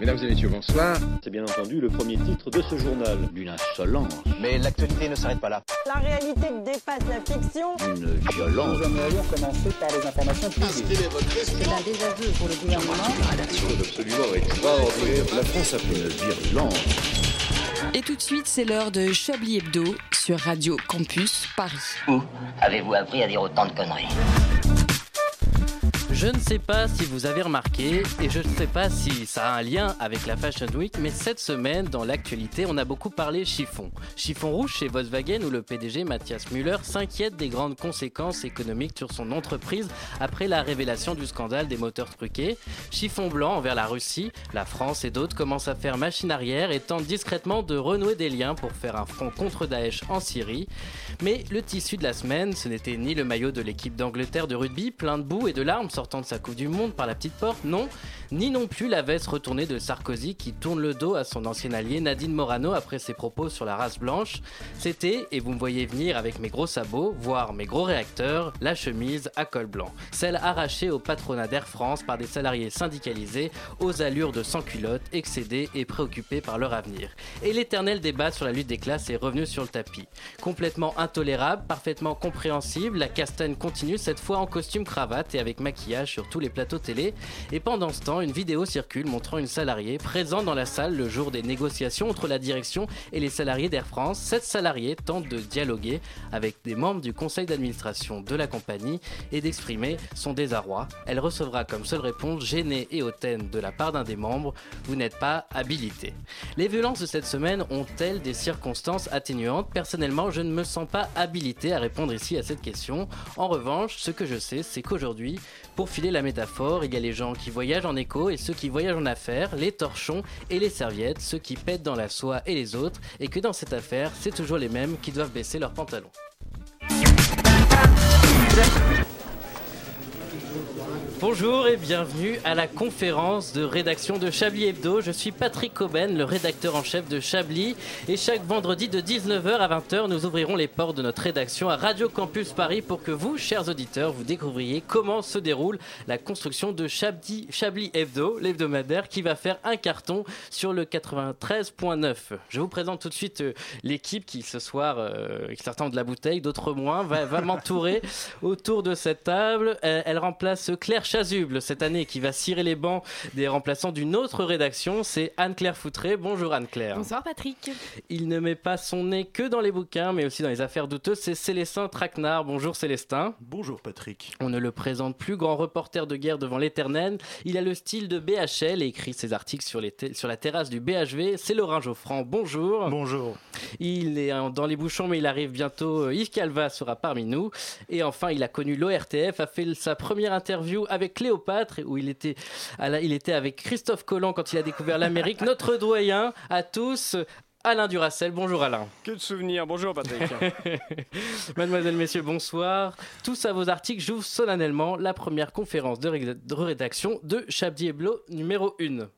Mesdames et messieurs, bonsoir. C'est bien entendu le premier titre de ce journal. D'une insolence. Mais l'actualité ne s'arrête pas là. La réalité dépasse la fiction. Une violence. Nous aimerions commencer par les informations privées. C'est un désaveu pour le gouvernement. La rédaction est absolument extraordinaire. La France a fait une virulence. Et tout de suite, c'est l'heure de Chablis Hebdo sur Radio Campus Paris. Où avez-vous appris à dire autant de conneries? Je ne sais pas si vous avez remarqué, et je ne sais pas si ça a un lien avec la Fashion Week, mais cette semaine, dans l'actualité, on a beaucoup parlé chiffon. Chiffon rouge chez Volkswagen où le PDG Mathias Müller s'inquiète des grandes conséquences économiques sur son entreprise après la révélation du scandale des moteurs truqués. Chiffon blanc envers la Russie, la France et d'autres commencent à faire machine arrière et tentent discrètement de renouer des liens pour faire un front contre Daesh en Syrie. Mais le tissu de la semaine, ce n'était ni le maillot de l'équipe d'Angleterre de rugby plein de boue et de larmes de sa Coupe du Monde par la petite porte, non, ni non plus la veste retournée de Sarkozy qui tourne le dos à son ancien allié Nadine Morano après ses propos sur la race blanche. C'était, et vous me voyez venir avec mes gros sabots, voire mes gros réacteurs, la chemise à col blanc. Celle arrachée au patronat d'Air France par des salariés syndicalisés aux allures de sans-culottes, excédés et préoccupés par leur avenir. Et l'éternel débat sur la lutte des classes est revenu sur le tapis. Complètement intolérable, parfaitement compréhensible, la castagne continue cette fois en costume cravate et avec maquillage sur tous les plateaux télé. Et pendant ce temps, une vidéo circule montrant une salariée présente dans la salle le jour des négociations entre la direction et les salariés d'Air France. Cette salariée tente de dialoguer avec des membres du conseil d'administration de la compagnie et d'exprimer son désarroi. Elle recevra comme seule réponse gênée et hautaine de la part d'un des membres Vous n'êtes pas habilité. Les violences de cette semaine ont-elles des circonstances atténuantes? Personnellement, je ne me sens pas habilité à répondre ici à cette question. En revanche, ce que je sais, c'est qu'aujourd'hui, pour filer la métaphore, il y a les gens qui voyagent en écho et ceux qui voyagent en affaires, les torchons et les serviettes, ceux qui pètent dans la soie et les autres, et que dans cette affaire, c'est toujours les mêmes qui doivent baisser leurs pantalons. Bonjour et bienvenue à la conférence de rédaction de Chablis Hebdo. Je suis Patrick Coben, le rédacteur en chef de Chablis. Et chaque vendredi de 19h à 20h, nous ouvrirons les portes de notre rédaction à Radio Campus Paris pour que vous, chers auditeurs, vous découvriez comment se déroule la construction de Chablis, Chablis Hebdo, l'hebdomadaire qui va faire un carton sur le 93.9. Je vous présente tout de suite euh, l'équipe qui ce soir, euh, certains ont de la bouteille, d'autres moins, va, va m'entourer autour de cette table. Euh, elle remplace Claire Chasuble cette année qui va cirer les bancs des remplaçants d'une autre rédaction. C'est Anne-Claire Foutré. Bonjour Anne-Claire. Bonsoir Patrick. Il ne met pas son nez que dans les bouquins, mais aussi dans les affaires douteuses. C'est Célestin Traquenard. Bonjour Célestin. Bonjour Patrick. On ne le présente plus, grand reporter de guerre devant l'éternel. Il a le style de BHL et écrit ses articles sur, les sur la terrasse du BHV. C'est Laurent Geoffrand. Bonjour. Bonjour. Il est dans les bouchons, mais il arrive bientôt. Yves Calva sera parmi nous. Et enfin, il a connu l'ORTF, a fait sa première interview avec Cléopâtre, où il était, il était avec Christophe Colomb quand il a découvert l'Amérique, notre doyen à tous. Alain Duracel, bonjour Alain. Que de souvenirs, bonjour Patrick. Mademoiselle, messieurs, bonsoir. Tous à vos articles, j'ouvre solennellement la première conférence de, de rédaction de Chablis Hebdo numéro 1.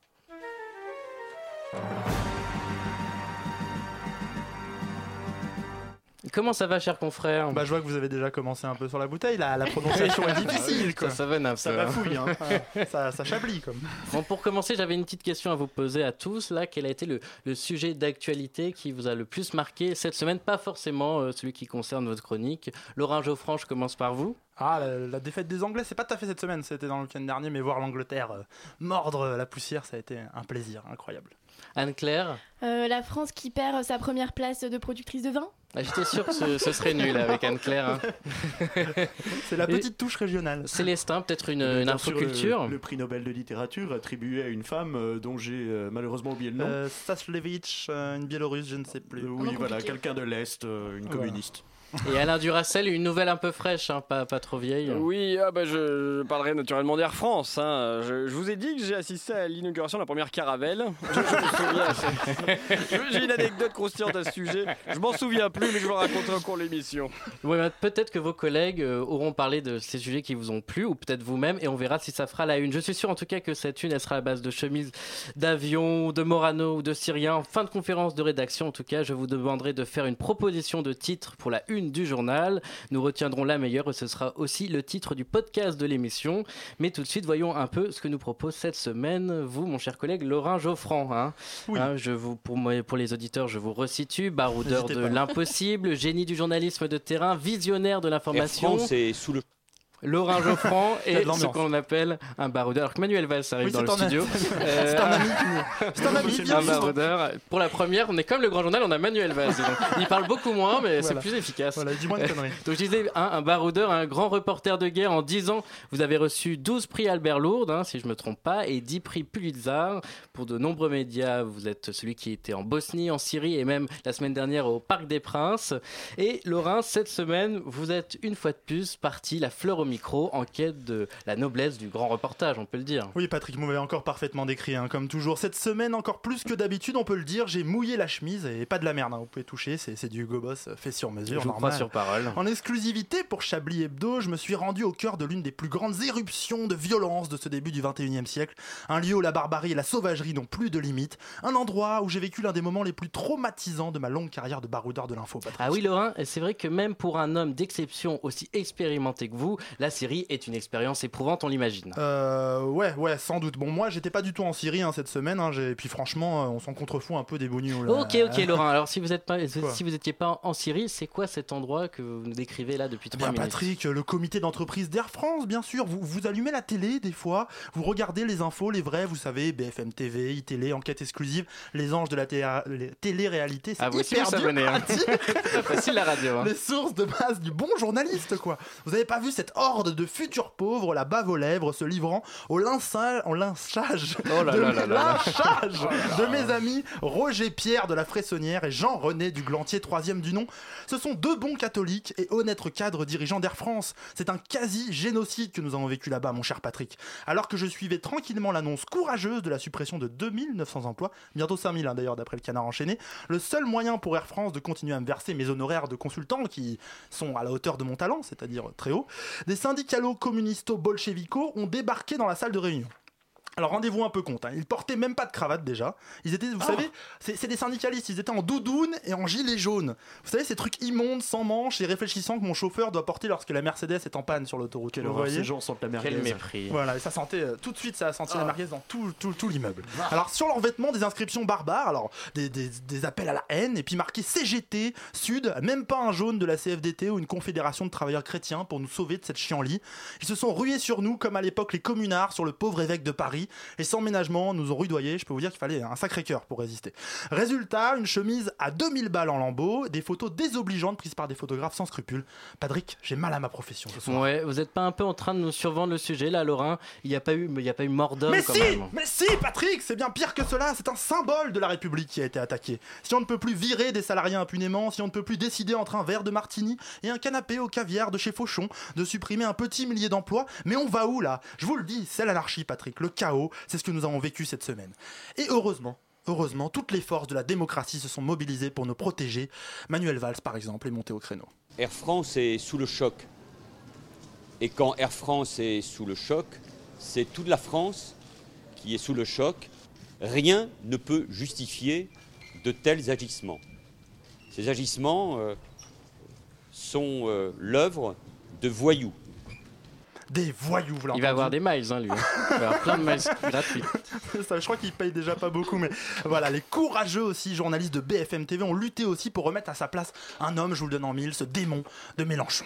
Comment ça va, cher confrère Bah, je vois que vous avez déjà commencé un peu sur la bouteille. La, la prononciation est difficile. Quoi. Ça, peu. Ça bafouille, hein. ça, ça chablis. Comme. Bon, pour commencer, j'avais une petite question à vous poser à tous. Là, quel a été le, le sujet d'actualité qui vous a le plus marqué cette semaine? Pas forcément euh, celui qui concerne votre chronique. Laurent Geoffranc, je commence par vous. Ah, la, la, défaite des Anglais, c'est pas tout à fait cette semaine, c'était dans le week-end dernier, mais voir l'Angleterre euh, mordre la poussière, ça a été un plaisir incroyable. Anne-Claire? Euh, La France qui perd sa première place de productrice de vin ah, J'étais sûr que ce, ce, serait nul avec Anne-Claire. Hein. c'est la petite Et touche régionale. Célestin, peut-être une, une infoculture le, le, prix Nobel de littérature attribué à une femme euh, dont j'ai euh, malheureusement oublié le nom. Euh, Staslevich, une biélorusse, je ne sais plus. oui, voilà, quelqu'un de l'Est, une communiste. Et Alain Duracel, une nouvelle un peu fraîche, hein, pas, pas trop vieille. Oui, ah bah je, je parlerai naturellement d'Air France. Hein. Je, je, vous ai dit que j'ai assisté à l'inauguration de la première caravelle. j'ai une anecdote croustillante à ce sujet. Je m'en souviens plus, mais je vous raconterai au cours de l'émission. Ouais, bah, peut-être que vos collègues euh, auront parlé de ces sujets qui vous ont plu, ou peut-être vous-même, et on verra si ça fera la une. Je suis sûr en tout cas que cette une, elle sera à base de chemises d'avion, de Morano ou de Syrien. En fin de conférence de rédaction, en tout cas, je vous demanderai de faire une proposition de titre pour la une une du journal. Nous retiendrons la meilleure et ce sera aussi le titre du podcast de l'émission. Mais tout de suite, voyons un peu ce que nous propose cette semaine, vous, mon cher collègue Laurent Geoffrand. Hein. Hein, je vous, pour, moi, pour les auditeurs, je vous resitue. Baroudeur de l'impossible, génie du journalisme de terrain, visionnaire de l'information. c'est sous le Laurent Geoffrand et ce qu'on appelle un baroudeur. Alors que Manuel Valls arrive dans le studio. c'est un ami. C'est un ami. un baroudeur. Pour la première, on est comme le grand journal, on a Manuel Valls. il parle beaucoup moins, mais c'est plus efficace. Voilà, dis-moi de conneries. Donc je disais, un baroudeur, un grand reporter de guerre. En 10 ans, vous avez reçu 12 prix Albert Lourdes, hein, si je me trompe pas, et 10 prix Pulitzer. Pour de nombreux médias, vous êtes celui qui était en Bosnie, en Syrie et même la semaine dernière au Parc des Princes. Et Laurent, cette semaine, vous êtes une fois de plus parti la fleur au micro en quête de la noblesse du grand reportage, on peut le dire. Oui, Patrick m'avait encore parfaitement décrit, hein, comme toujours. Cette semaine, encore plus que d'habitude, on peut le dire, j'ai mouillé la chemise et pas de la merde. Hein, vous pouvez toucher, c'est du gobos fait sur mesure. Je normal. sur parole. En exclusivité pour Chablis Hebdo, je me suis rendu au cœur de l'une des plus grandes éruptions de violence de ce début du 21e siècle. Un lieu où la barbarie et la sauvagerie n'ont plus de limites. Un endroit où j'ai vécu l'un des moments les plus traumatisants de ma longue carrière de baroudeur de l'info. Ah oui, Laurent, c'est vrai que même pour un homme d'exception aussi expérimenté que vous, la série est une expérience éprouvante, on l'imagine. Euh, ouais, ouais, sans doute. Bon, moi, j'étais pas du tout en Syrie hein, cette semaine, hein, et puis franchement, euh, on s'en contrefout un peu des bonus. Ok, ok, Laurent. Alors, si vous êtes pas, si vous étiez pas en Syrie, c'est quoi cet endroit que vous nous décrivez là depuis trois minutes Patrick, le comité d'entreprise d'Air France, bien sûr. Vous, vous allumez la télé des fois, vous regardez les infos, les vrais, vous savez, BFM TV, iTélé, enquête exclusive, les anges de la télé-réalité. Ah, vous aussi, vous savez, hein. facile la radio. Les sources de base du bon journaliste, quoi. Vous avez pas vu cette horde de futurs pauvres, la bave aux lèvres, se livrant au lynchage, au lynchage, oh là de, là là lynchage de mes amis Roger Pierre de la Fressonnière et Jean-René du Glantier, troisième du nom. Ce sont deux bons catholiques et honnêtes cadres dirigeants d'Air France. C'est un quasi-génocide que nous avons vécu là-bas, mon cher Patrick. Alors que je suivais tranquillement l'annonce courageuse de la suppression de 2900 emplois, bientôt 5000 hein, d'ailleurs d'après le canard enchaîné, le seul moyen pour Air France de continuer à me verser mes honoraires de consultant qui sont à la hauteur de mon talent, c'est-à-dire très haut, des syndicalos communisto bolchevico ont débarqué dans la salle de réunion. Alors rendez-vous un peu compte, hein. ils portaient même pas de cravate déjà. Ils étaient, vous Ah. savez, c'est des syndicalistes, ils étaient en doudoune et en gilet jaune. Vous savez, ces trucs immondes, sans manches et réfléchissants que mon chauffeur doit porter lorsque la Mercedes est en panne sur l'autoroute. Quelle Vous horreur, voyez ces gens sentent la merguez. Quel mépris. voilà, et ça sentait euh, tout de suite, ça a senti Ah. la merguez dans tout, tout, tout l'immeuble. Alors sur leurs vêtements, des inscriptions barbares, alors des, des, des appels à la haine, et puis marqué CGT, Sud, même pas un jaune de la CFDT ou une confédération de travailleurs chrétiens pour nous sauver de cette chienlit. Ils se sont rués sur nous comme à l'époque les communards sur le pauvre évêque de Paris, et sans ménagement nous ont rudoyés. Je peux vous dire qu'il fallait un sacré cœur pour résister. Résultat, une chemise à 2000 balles en lambeaux, des photos désobligeantes prises par des photographes sans scrupules. Patrick, j'ai mal à ma profession ce soir. Ouais, vous êtes pas un peu en train de nous survendre le sujet là, Laurent? Il n'y a pas eu, il y a pas eu mort d'homme Mais quand si, même. mais si, Patrick, c'est bien pire que cela. C'est un symbole de la République qui a été attaqué. Si on ne peut plus virer des salariés impunément, si on ne peut plus décider entre un verre de martini et un canapé au caviar de chez Fauchon, de supprimer un petit millier d'emplois, mais on va où là? Je vous le dis, c'est l'anarchie, Patrick, le chaos. C'est ce que nous avons vécu cette semaine. Et heureusement. Heureusement, toutes les forces de la démocratie se sont mobilisées pour nous protéger. Manuel Valls, par exemple, est monté au créneau. Air France est sous le choc. Et quand Air France est sous le choc, c'est toute la France qui est sous le choc. Rien ne peut justifier de tels agissements. Ces agissements euh, sont euh, l'œuvre de voyous. Des voyous, vous Il va avoir des miles, hein, lui. Il va avoir plein de miles gratuits. Ça, je crois qu'ils payent déjà pas beaucoup, mais voilà, les courageux aussi, journalistes de BFM TV, ont lutté aussi pour remettre à sa place un homme, je vous le donne en mille, ce démon de Mélenchon.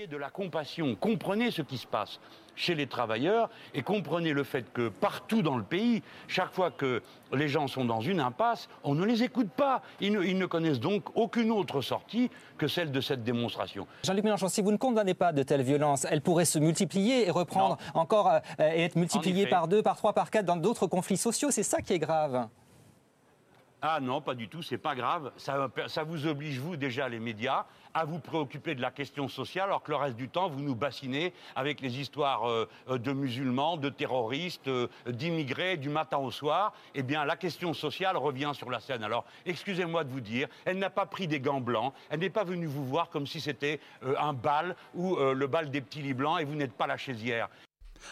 Ayez de la compassion, comprenez ce qui se passe chez les travailleurs et comprenez le fait que partout dans le pays, chaque fois que les gens sont dans une impasse, on ne les écoute pas. Ils ne, ils ne connaissent donc aucune autre sortie que celle de cette démonstration. Jean-Luc Mélenchon, si vous ne condamnez pas de telles violences, elles pourraient se multiplier et reprendre encore euh, et être multipliées par deux, par trois, par quatre dans d'autres conflits sociaux. C'est ça qui est grave. Ah non, pas du tout, c'est pas grave. Ça, vous oblige, vous, déjà, les médias, à vous préoccuper de la question sociale, alors que le reste du temps, vous nous bassinez avec les histoires euh, de musulmans, de terroristes, euh, d'immigrés, du matin au soir. Eh bien, la question sociale revient sur la scène. Alors, excusez-moi de vous dire, elle n'a pas pris des gants blancs, elle n'est pas venue vous voir comme si c'était euh, un bal ou le bal des petits lits blancs et vous n'êtes pas la chaisière.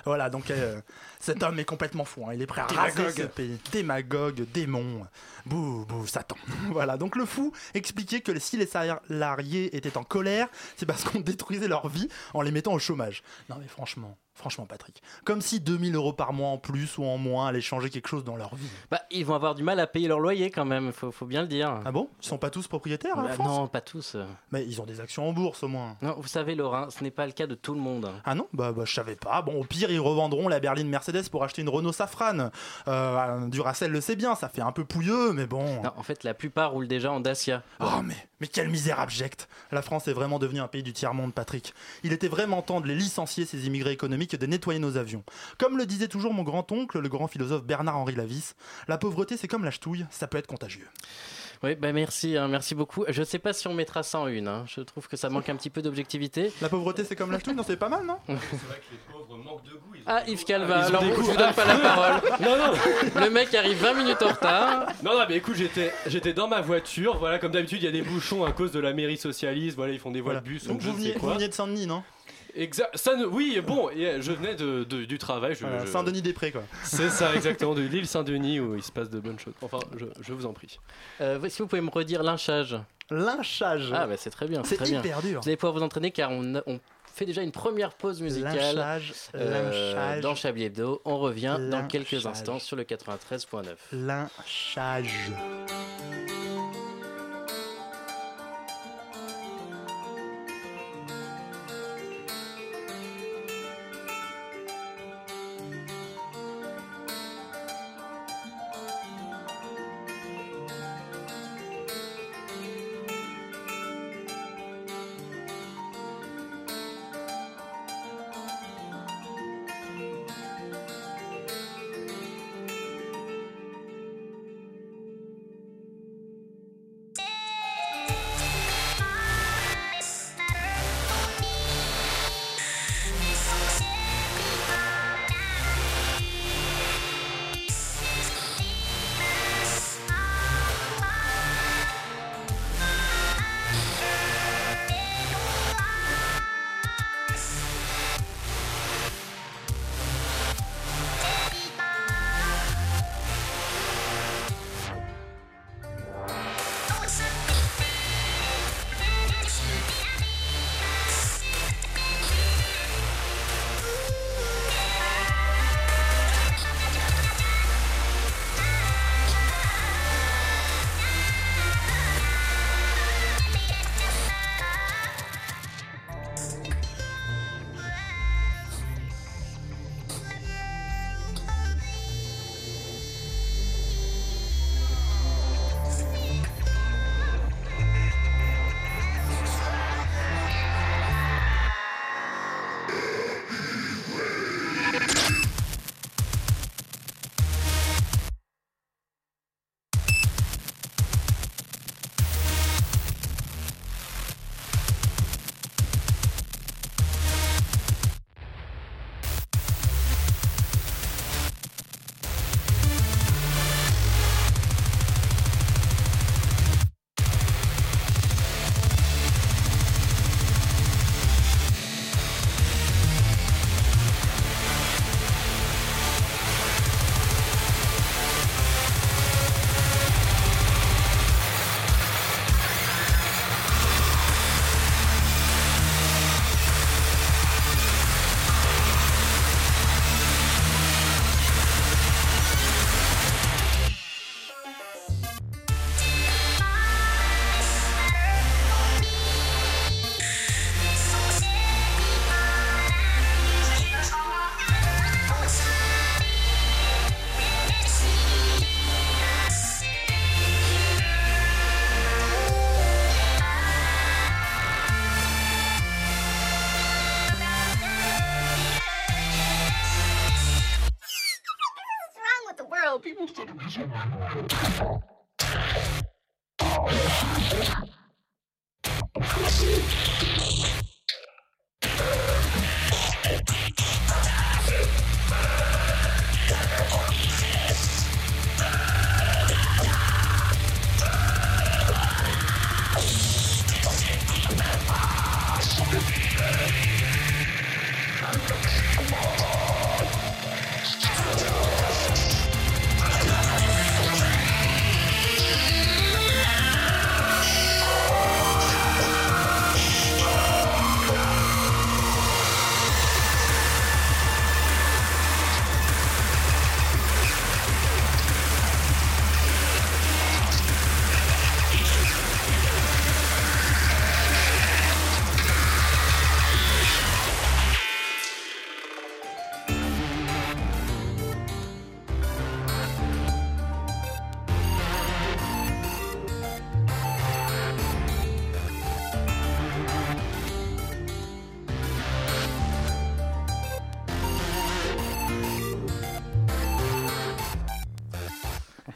Voilà, donc euh, cet homme est complètement fou. hein. Il est prêt à Démagogue. raser ce pays. Démagogue, démon, bouh, bouh, Satan. voilà, donc le fou expliquait que si les salariés étaient en colère, c'est parce qu'on détruisait leur vie en les mettant au chômage. Non mais franchement, franchement Patrick, comme si 2000 euros par mois en plus ou en moins allaient changer quelque chose dans leur vie. Bah, ils vont avoir du mal à payer leur loyer quand même, faut, faut bien le dire. Ah bon? Ils sont pas tous propriétaires la Bah, France? Non, pas tous. Mais ils ont des actions en bourse au moins. Non, vous savez, Laurent, ce n'est pas le cas de tout le monde. Ah non? Bah, bah, je savais pas. Bon, au pire, ils revendront la berline Mercedes pour acheter une Renault Safran. Euh, Duracell le sait bien, ça fait un peu pouilleux, mais bon. Non, en fait, la plupart roulent déjà en Dacia. Oh, mais, mais quelle misère abjecte La France est vraiment devenue un pays du tiers-monde, Patrick. Il était vraiment temps de les licencier, ces immigrés économiques, de nettoyer nos avions. Comme le disait toujours mon grand-oncle, le grand philosophe Bernard-Henri Lavis, la pauvreté, c'est comme la ch'touille, ça peut être contagieux. Oui, bah merci, hein, merci beaucoup. Je sais pas si on mettra ça en une. hein. Je trouve que ça manque un petit peu d'objectivité. La pauvreté, c'est comme la ch'touille, non, c'est pas mal, non? C'est vrai que les pauvres manquent de goût. Ah, Yves Calva, ont alors je vous donne pas la parole. Non, non. Le mec arrive 20 minutes en retard. Non, non, mais écoute, j'étais, j'étais dans ma voiture. Voilà, comme d'habitude, il y a des bouchons à cause de la mairie socialiste. Voilà, ils font des voies Voilà. de bus. Donc ou je vous ne veniez, sais vous quoi. veniez de Saint-Denis, non? Exact. Ça, ne- oui, bon, euh, je venais de, de- du travail. Je, Voilà, je- Saint-Denis-des-Prés, quoi. C'est ça, exactement, de l'île Saint-Denis où il se passe de bonnes choses. Enfin, je, je vous en prie. Euh, si vous pouvez me redire lynchage. Lynchage Ah, bah c'est très bien. C'est très bien. hyper dur. Vous allez pouvoir vous entraîner car on, on fait déjà une première pause musicale Lynchage, euh, lynchage, dans Chablis Hebdo. On revient dans quelques instants sur le 93.9. Lynchage.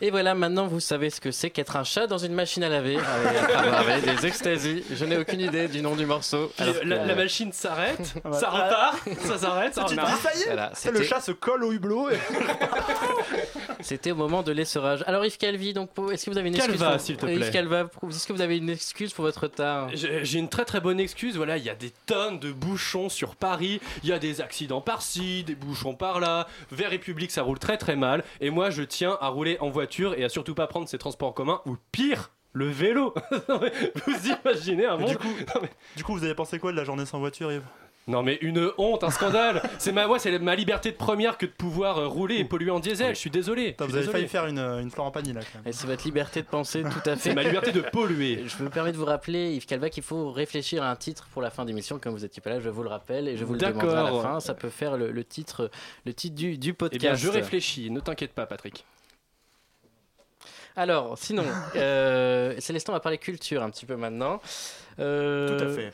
Et voilà, maintenant vous savez ce que c'est qu'être un chat dans une machine à laver. Avec, avec des extasies. Je n'ai aucune idée du nom du morceau. Alors la, la machine s'arrête, ça repart, ça s'arrête, ça repart. ça y est, Voilà, le chat se colle au hublot. et- C'était au moment de l'essorage. Alors Yves Calvi, donc est-ce que vous avez une excuse Calva, pour- s'il te Yves plaît. Calva, est-ce que vous avez une excuse pour votre retard J'ai une très très bonne excuse, voilà, il y a des tonnes de bouchons sur Paris, il y a des accidents par-ci, des bouchons par-là, vers République ça roule très très mal, et moi je tiens à rouler en voiture et à surtout pas prendre ces transports en commun, ou pire, le vélo. Vous imaginez un monde du coup, du coup, vous avez pensé quoi de la journée sans voiture, Yves? Non mais une honte, un scandale C'est ma, ouais, c'est ma liberté de première que de pouvoir euh, rouler et polluer en diesel, je suis désolé. Vous avez failli faire une, une Florent Pagny là quand même. Et c'est votre liberté de penser, tout à fait. C'est ma liberté de polluer. Je me permets de vous rappeler, Yves Calva, qu'il faut réfléchir à un titre pour la fin d'émission. Comme vous étiez pas là, je vous le rappelle et je vous le D'accord. demanderai à la fin. Ça peut faire le, le titre, le titre du, du Eh podcast. bien je réfléchis, ne t'inquiète pas Patrick. Alors, sinon, euh, Célestin va parler culture un petit peu maintenant. Euh, Tout à fait.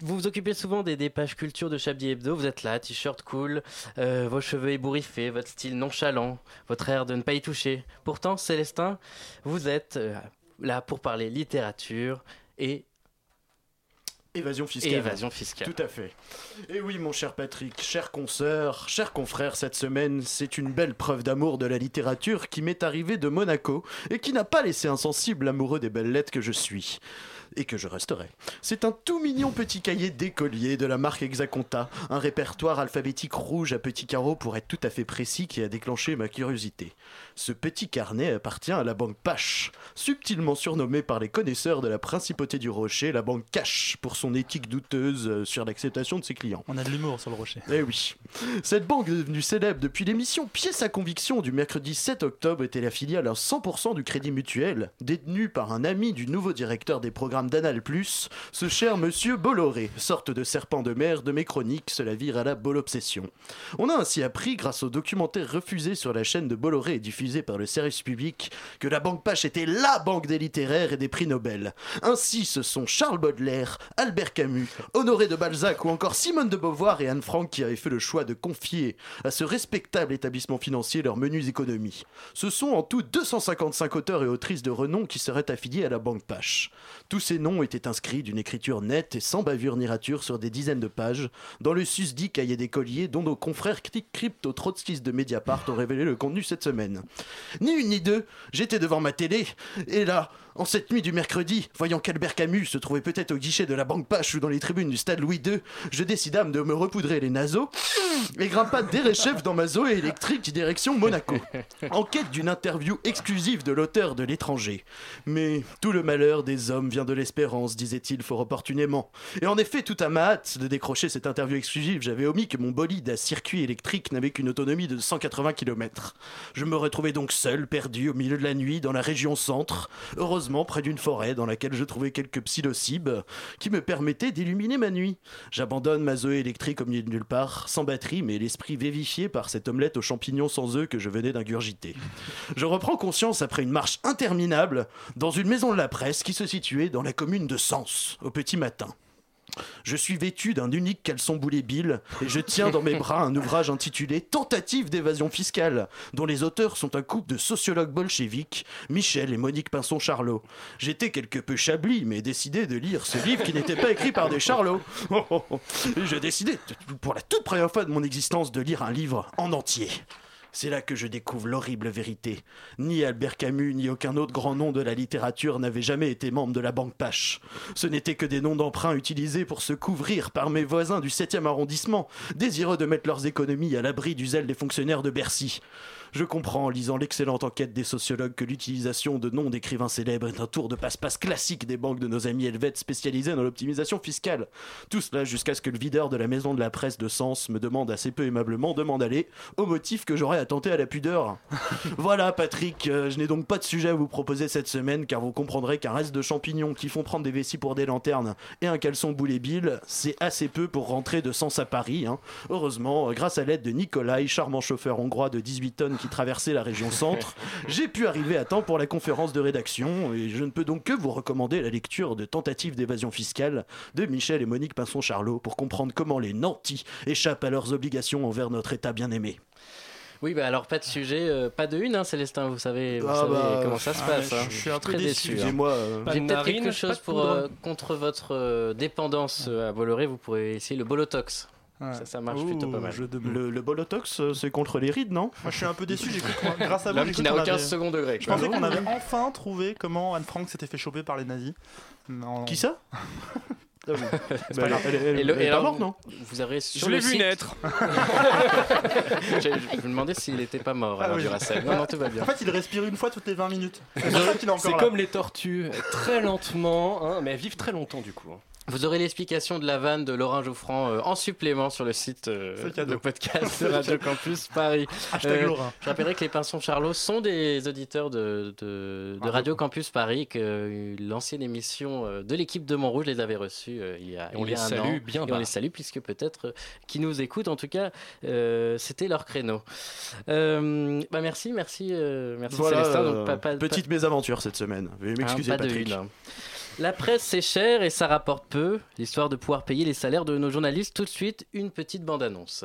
Vous vous occupez souvent des, des pages culture de Chablis Hebdo. Vous êtes là, t-shirt cool, euh, vos cheveux ébouriffés, votre style nonchalant, votre air de ne pas y toucher. Pourtant, Célestin, vous êtes euh, là pour parler littérature et Évasion fiscale. Et évasion fiscale. Tout à fait. Et oui, mon cher Patrick, cher consoeur, cher confrère, cette semaine, c'est une belle preuve d'amour de la littérature qui m'est arrivée de Monaco et qui n'a pas laissé insensible l'amoureux des belles lettres que je suis. Et que je resterai. C'est un tout mignon petit cahier d'écolier de la marque Exaconta, un répertoire alphabétique rouge à petits carreaux pour être tout à fait précis qui a déclenché ma curiosité. Ce petit carnet appartient à la banque Pache, subtilement surnommée par les connaisseurs de la principauté du Rocher la banque Cash pour son éthique douteuse euh, sur l'acceptation de ses clients. On a de l'humour sur le rocher. Eh oui. Cette banque devenue célèbre depuis l'émission Pièce à conviction du mercredi 7 octobre était la filiale à 100% du Crédit Mutuel, détenue par un ami du nouveau directeur des programmes d'Anal+, ce cher monsieur Bolloré, sorte de serpent de mer de mes chroniques, cela vire à la Bollobsession. On a ainsi appris, grâce au documentaire refusé sur la chaîne de Bolloré et diffusé par le service public, que la Banque Pache était LA banque des littéraires et des prix Nobel. Ainsi, ce sont Charles Baudelaire, Albert Camus, Honoré de Balzac ou encore Simone de Beauvoir et Anne Frank qui avaient fait le choix de confier à ce respectable établissement financier leurs menus économies. Ce sont en tout 255 auteurs et autrices de renom qui seraient affiliés à la Banque Pache. Tous ces noms étaient inscrits d'une écriture nette et sans bavure ni rature sur des dizaines de pages dans le susdit cahier d'écolier dont nos confrères crypto-trotskistes de Mediapart ont révélé le contenu cette semaine. Ni une ni deux, j'étais devant ma télé, et là, en cette nuit du mercredi, voyant qu'Albert Camus se trouvait peut-être au guichet de la Banque Pache ou dans les tribunes du stade Louis II, je décidâme de me repoudrer les naseaux et grimpa chef dans ma Zoé électrique direction Monaco, en quête d'une interview exclusive de l'auteur de l'étranger. Mais tout le malheur des hommes vient de l'espérance, disait-il fort opportunément. Et en effet, tout à ma hâte de décrocher cette interview exclusive, j'avais omis que mon bolide à circuit électrique n'avait qu'une autonomie de 180 km. Je me retrouvais donc seul, perdu au milieu de la nuit, dans la région centre, heureusement près d'une forêt dans laquelle je trouvais quelques psilocybes qui me permettaient d'illuminer ma nuit. J'abandonne ma Zoé électrique au milieu de nulle part, sans batterie, mais l'esprit vivifié par cette omelette aux champignons sans œufs que je venais d'ingurgiter. Je reprends conscience après une marche interminable dans une maison de la presse qui se situait dans la commune de Sens, au petit matin. Je suis vêtu d'un unique caleçon boulet bill et je tiens dans mes bras un ouvrage intitulé Tentative d'évasion fiscale, dont les auteurs sont un couple de sociologues bolcheviques, Michel et Monique Pinson-Charlot. J'étais quelque peu chablis, mais décidé de lire ce livre qui n'était pas écrit par des charlots. J'ai décidé, pour la toute première fois de mon existence, de lire un livre en entier. C'est là que je découvre l'horrible vérité. Ni Albert Camus, ni aucun autre grand nom de la littérature n'avait jamais été membre de la Banque Pache. Ce n'étaient que des noms d'emprunt utilisés pour se couvrir par mes voisins du 7e arrondissement, désireux de mettre leurs économies à l'abri du zèle des fonctionnaires de Bercy. Je comprends en lisant l'excellente enquête des sociologues que l'utilisation de noms d'écrivains célèbres est un tour de passe-passe classique des banques de nos amis helvètes spécialisées dans l'optimisation fiscale. Tout cela jusqu'à ce que le videur de la maison de la presse de Sens me demande assez peu aimablement de m'en aller, au motif que j'aurais attenté à la pudeur. voilà, Patrick, euh, je n'ai donc pas de sujet à vous proposer cette semaine, car vous comprendrez qu'un reste de champignons qui font prendre des vessies pour des lanternes et un caleçon boulet bill, c'est assez peu pour rentrer de Sens à Paris. hein. Heureusement, euh, grâce à l'aide de Nikolai, charmant chauffeur hongrois de 18 tonnes qui traversait la région centre, j'ai pu arriver à temps pour la conférence de rédaction et je ne peux donc que vous recommander la lecture de Tentative d'évasion fiscale de Michel et Monique Pinson-Charlot pour comprendre comment les nantis échappent à leurs obligations envers notre État bien-aimé. Oui, bah alors pas de sujet, euh, pas de une, hein, Célestin, vous savez, vous Ah savez bah, comment ça se ah, passe. je- hein. je suis un peu très déçu, déçu. hein. excusez-moi, euh. J'ai peut-être quelque chose pour, euh, contre votre euh, dépendance euh, à Bolloré, vous pourrez essayer le Bolotox. Ça, ça marche plutôt pas mal. Le, le Bolotox, c'est contre les rides, non? Moi, je suis un peu déçu. J'ai cru que- grâce à vous, L'homme qui n'a aucun avait- second degré. Je pensais Ah qu'on avait enfin trouvé comment Anne Frank s'était fait choper par les nazis. Non. Qui ça? C'est pas grave. elle- elle- Et, le- elle et est pas alors, morte, non Vous avez sur Je le l'ai vu site- naître. je, je me demandais s'il n'était pas mort, Ah Alain oui. Duracell. Non, non, tout va bien. En fait, il respire une fois toutes les 20 minutes. C'est pour ça qu'il est encore C'est là. comme les tortues, très lentement, hein, mais elles vivent très longtemps du coup. hein. Vous aurez l'explication de la vanne de Laurent Jouffran euh, en supplément sur le site euh, de podcast de Radio Campus Paris. Hashtag Laurent. je rappellerai que les Pinsons Charlot sont des auditeurs de, de- de Radio Campus Paris, que euh, l'ancienne émission euh, de l'équipe de Montrouge les avait reçus euh, il y a, Et on il y a les un salue an. bien Et on les salue puisque peut-être euh, qui nous écoutent. En tout cas, euh, c'était leur créneau. Euh, bah merci, merci, euh, merci Voilà, Célestin. Donc, euh, pas- pas- pas- petite mésaventure cette semaine. Veuillez m'excuser, Hein, de Patrick. une. La presse c'est cher et ça rapporte peu. L'histoire de pouvoir payer les salaires de nos journalistes. Tout de suite, une petite bande-annonce.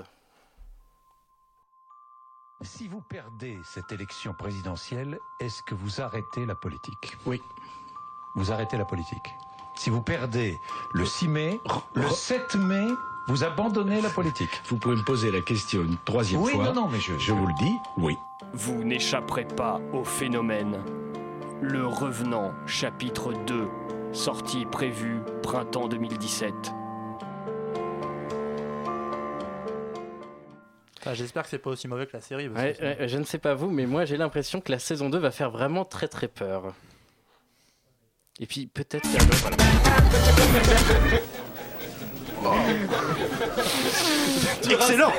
Si vous perdez cette élection présidentielle, est-ce que vous arrêtez la politique? Oui. Vous arrêtez la politique. Si vous perdez le 6 mai, le 7 mai, vous abandonnez la politique. Vous pouvez me poser la question une troisième Oui, fois non, non, mais je- je vous le dis, oui. Vous n'échapperez pas au phénomène. Le Revenant, chapitre 2, sortie prévue printemps 2017. Ah, J'espère que c'est pas aussi mauvais que la série. parce Ouais, que- ouais, je ne sais pas vous, mais moi j'ai l'impression que la saison 2 va faire vraiment très très peur. Et puis peut-être Excellent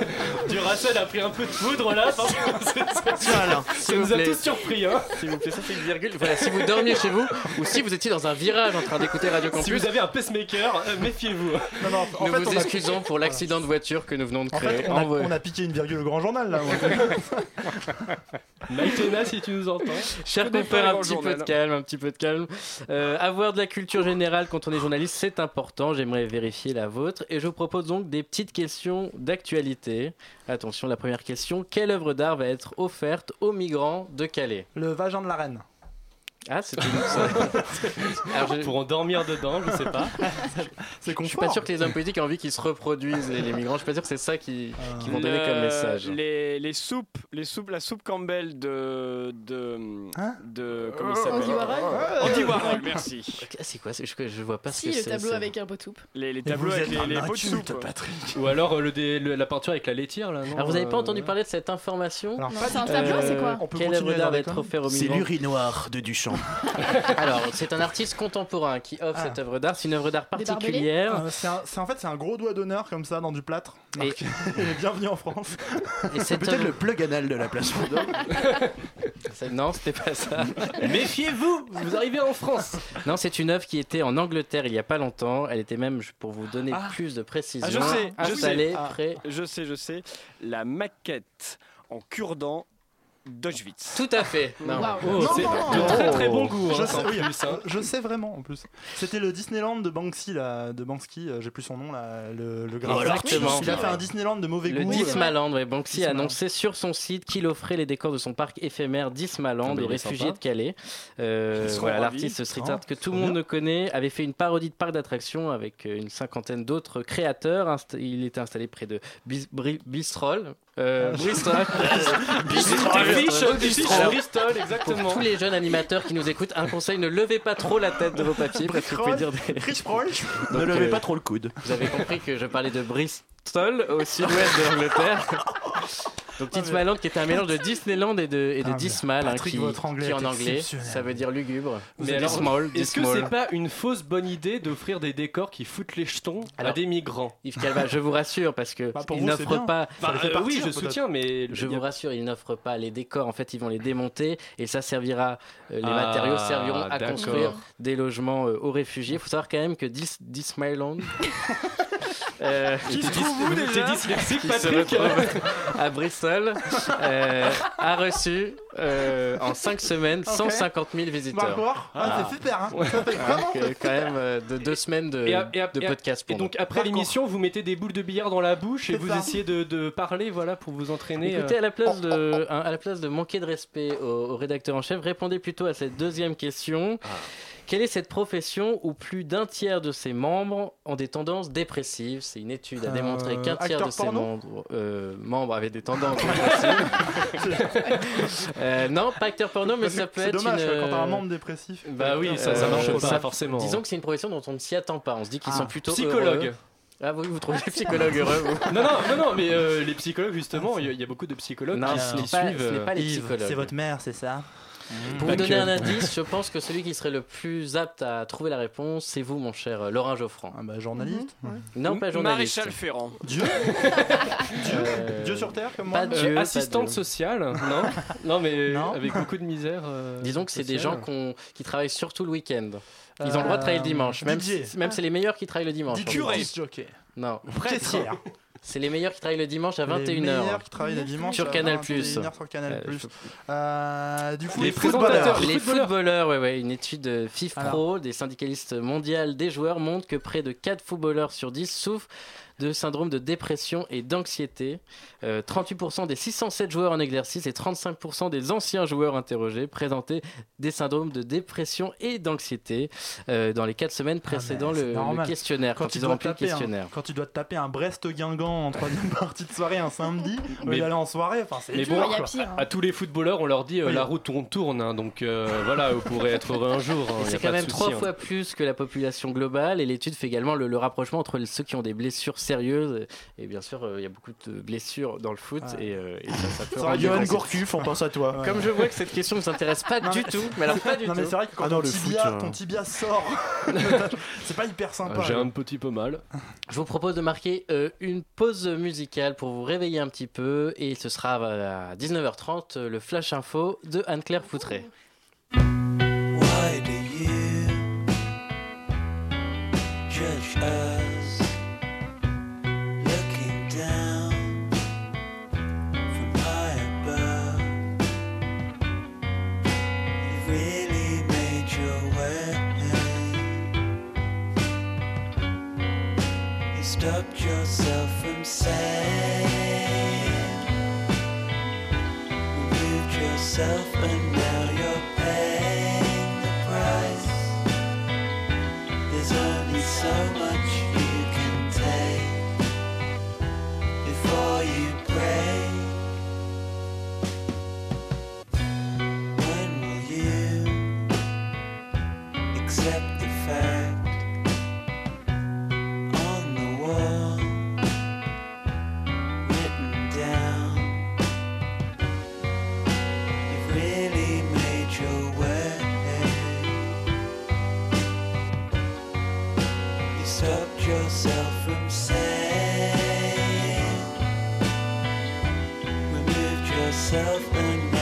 Duracell a pris un peu de poudre là, parce que ça s'il nous vous a plaît. tous surpris. Hein. S'il vous plaît, ça fait une virgule. Voilà, si vous dormiez chez vous ou si vous étiez dans un virage en train d'écouter Radio Si Campus, vous avez un pacemaker, euh, méfiez-vous. Non, non, en nous fait, vous on a- excusons pour l'accident de voiture que nous venons de En créer. fait, on a, Envoyez- on a piqué une virgule au grand journal là. Maïtena, si tu nous entends. Cher confrère, pas un petit peu de calme, un petit peu de calme. Euh, avoir de la culture générale quand on est journaliste, c'est important. J'aimerais vérifier la vôtre. Et je vous propose donc des petites questions d'actualité. Attention, la première question. Quelle œuvre d'art va être offerte aux migrants de Calais? Le vagin de la reine. Ah, c'est tout ça. Alors, je- Pour en dormir dedans, je sais pas. C'est je suis pas sûr que les hommes politiques aient envie qu'ils se reproduisent, les, les migrants. Je suis pas sûr que c'est ça qui, qui vont donner comme Le- message. Les, les soupes, les soupes, la soupe Campbell de de Hein de comment il s'appelle Andy Warhol Andy Warhol, merci. C'est quoi je, je vois pas ce Si, que le tableau avec un pot de soupe. Les, tableaux avec les, pots de soupe. Patrick. Ou alors euh, le dé- le- la peinture avec la laitière là. non Alors, vous avez pas Euh, entendu parler de cette information c'est un tableau, c'est Euh, quoi Quelle œuvre d'art va être connes offerte aux C'est migrants l'urinoir de Duchamp. Alors, c'est un artiste contemporain qui offre Ah. cette œuvre d'art. C'est une œuvre d'art Des barbelés particulière. Euh, c'est un- c'est en fait c'est un gros doigt d'honneur comme ça dans du plâtre. Et-. Bienvenue en France. Et cette Peut-être œuvre- le plug anal de la place Vendôme. c'est- Non, c'était pas ça. Méfiez-vous, vous arrivez en France. Non, c'est une œuvre qui était en Angleterre il y a pas longtemps. Elle était même, pour vous donner Ah. plus de précision, Ah, je sais, je installée sais. Ah. près. Je sais, je sais. La maquette en cure-dent d'Auschwitz. Tout à fait. Non. Oh, c'est de très très bon goût. Je hein, sais, en oui, plus, hein. je sais vraiment en plus. C'était le Disneyland de Banksy là, de Banksy, euh, j'ai plus son nom là, le, le graphiste. Exactement. Il a fait un Disneyland de mauvais Le goût. Dismaland, ouais, Banksy a Dismaland. annoncé sur son site qu'il offrait les décors de son parc éphémère Dismaland aux réfugiés sympa. de Calais. Euh, voilà, l'artiste street Ah, art que tout le monde bien. ne connaît avait fait une parodie de parc d'attractions avec euh, une cinquantaine d'autres créateurs. Il était installé près de Bistrol. Euh, Bristol. Des fiches à Bristol, Pour exactement. tous les jeunes animateurs qui nous écoutent, un conseil ne levez pas trop la tête de vos papiers parce que vous pouvez dire des. Chris Proll. ne Donc, levez euh, pas trop le coude. Vous avez compris que je parlais de Bristol au sud-ouest de l'Angleterre. Donc Dismaland qui était un mélange de Disneyland et de, et de Ah, Dismal, hein, qui, votre anglais qui en est anglais ça veut dire lugubre. Mais alors, Dismal, Est-ce que c'est pas une fausse bonne idée d'offrir des décors qui foutent les jetons à des migrants Yves Calva, je vous rassure parce que Bah, il n'offre pas. Fait euh, partir, oui, je soutiens, mais Je il vous rassure, ils n'offrent pas les décors. En fait, ils vont les démonter et ça servira. euh, les Ah, matériaux serviront à construire des logements euh, aux réfugiés. Il faut savoir quand même que Dis, Dismaland. euh, Qui se trouve où T'es déjà dyslexique, Patrick à Bristol, euh, a reçu Euh, en 5 semaines, Ok. 150 000 visiteurs. D'accord. Ah, c'est super, hein. Ouais. Ça fait vraiment Donc, euh, quand même euh, de deux semaines de, Et, et de podcast pour et donc nous. après l'émission, vous mettez des boules de billard dans la bouche et vous ça. essayez de, de parler, voilà, pour vous entraîner. Écoutez, à la, place de, à la place de manquer de respect au, au rédacteur en chef, répondez plutôt à cette deuxième question. Ah. Quelle est cette profession où plus d'un tiers de ses membres ont des tendances dépressives? C'est une étude a démontré Euh, qu'un tiers de ses membres, euh, membres avaient des tendances dépressives. Euh, non, pas acteur porno, mais ça peut c'est être dommage, une... quand t'as un membre dépressif. Bah oui, ça, ça marche pas ça- forcément. Disons que c'est une profession dont on ne s'y attend pas. On se dit qu'ils Ah. sont plutôt Psychologue. heureux. Ah oui, vous trouvez psychologue heureux vous? Non, non, non, non, mais euh, les psychologues, justement, il y, a- il y a beaucoup de psychologues Non, qui, ce qui pas- suivent. ce n'est pas les euh, psychologues. C'est votre mère, c'est ça? Pour Pas vous donner un indice, je pense que celui qui serait le plus apte à trouver la réponse, c'est vous, mon cher euh, Laurent Geoffrand. Ah bah, journaliste Non, pas journaliste. Maréchal Ferrand. Dieu? Euh, Dieu sur terre comme moi Pas Dieu. Euh, pas assistante Dieu. sociale, non? Non, mais Non. avec beaucoup de misère. euh, Disons que c'est des gens qui travaillent surtout le week-end. Ils ont le droit de travailler le dimanche. Même, DJ. si- même c'est les meilleurs qui travaillent le dimanche. Dit en curé. France. jockey. Non. Caissière. C'est les meilleurs qui travaillent le dimanche à Les 21h. meilleurs qui travaillent le dimanche Sur à Canal+. 21h sur Canal+. Euh, Euh, du coup, Les les footballeurs. footballeurs. Les footballeurs, ouais, ouais. Une étude FIFPro, des syndicalistes mondiales des joueurs, montre que près de 4 footballeurs sur 10 souffrent de syndrome de dépression et d'anxiété. Euh, 38% des 607 joueurs en exercice et 35% des anciens joueurs interrogés présentaient des syndromes de dépression et d'anxiété euh, dans les 4 semaines précédant Ah, C'est le, questionnaire, quand, tu ils ont dois rempli le taper un- questionnaire. quand tu dois te taper un Brest-Guingamp en troisième partie de soirée un samedi, Mais- d'aller en soirée, enfin c'est Mais dur, bon, hein. à tous les footballeurs, on leur dit euh, Oui. la route tourne, tourne. hein, donc euh, voilà, vous pourrez être heureux un jour. hein, c'est quand même trois hein. fois plus que la population globale et l'étude fait également le, le rapprochement entre ceux qui ont des blessures sérieuses et bien sûr euh, il y a beaucoup de blessures dans le foot Ouais. et, euh, et ça, ça peut Ça, Johan. Gourcuff, on pense à toi. Comme je vois que cette question ne vous intéresse pas Non, du mais- tout, mais alors pas du non tout. mais c'est vrai que quand Ah non, ton, le tibia, foot, euh. ton tibia sort, c'est pas hyper sympa. Euh, J'ai quoi. un petit peu mal. Je vous propose de marquer euh, une pause musicale pour vous réveiller un petit peu et ce sera à 19h30 euh, le flash info de Anne-Claire Foutré. Why do you judge us myself from yourself and stopped yourself from saying, removed yourself, and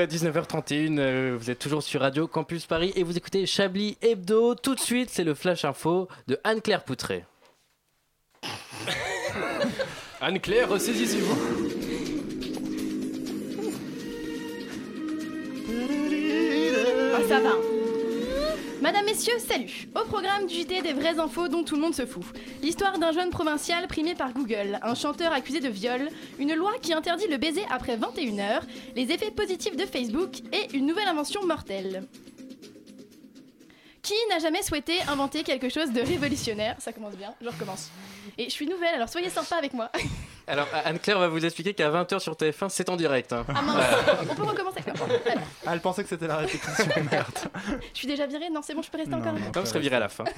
euh, 19h31, euh, vous êtes toujours sur Radio Campus Paris et vous écoutez Chablis Hebdo. Tout de suite, c'est le Flash Info de Anne-Claire Poutré. Anne-Claire, ressaisissez-vous. Ah, ça va. Madame, messieurs, salut Au programme du JT des vraies infos dont tout le monde se fout. L'histoire d'un jeune provincial primé par Google, un chanteur accusé de viol, une loi qui interdit le baiser après 21h, les effets positifs de Facebook et une nouvelle invention mortelle. Qui n'a jamais souhaité inventer quelque chose de révolutionnaire? Ça commence bien, je recommence. Et je suis nouvelle, alors soyez sympa avec moi. Alors, Anne-Claire va vous expliquer qu'à 20h sur TF1, c'est en direct. hein. Ah mince, on peut recommencer Ah, elle pensait que c'était la répétition, merde. Je suis déjà virée Non, c'est bon, je peux rester encore un peu Comme vous serez viré à la fin.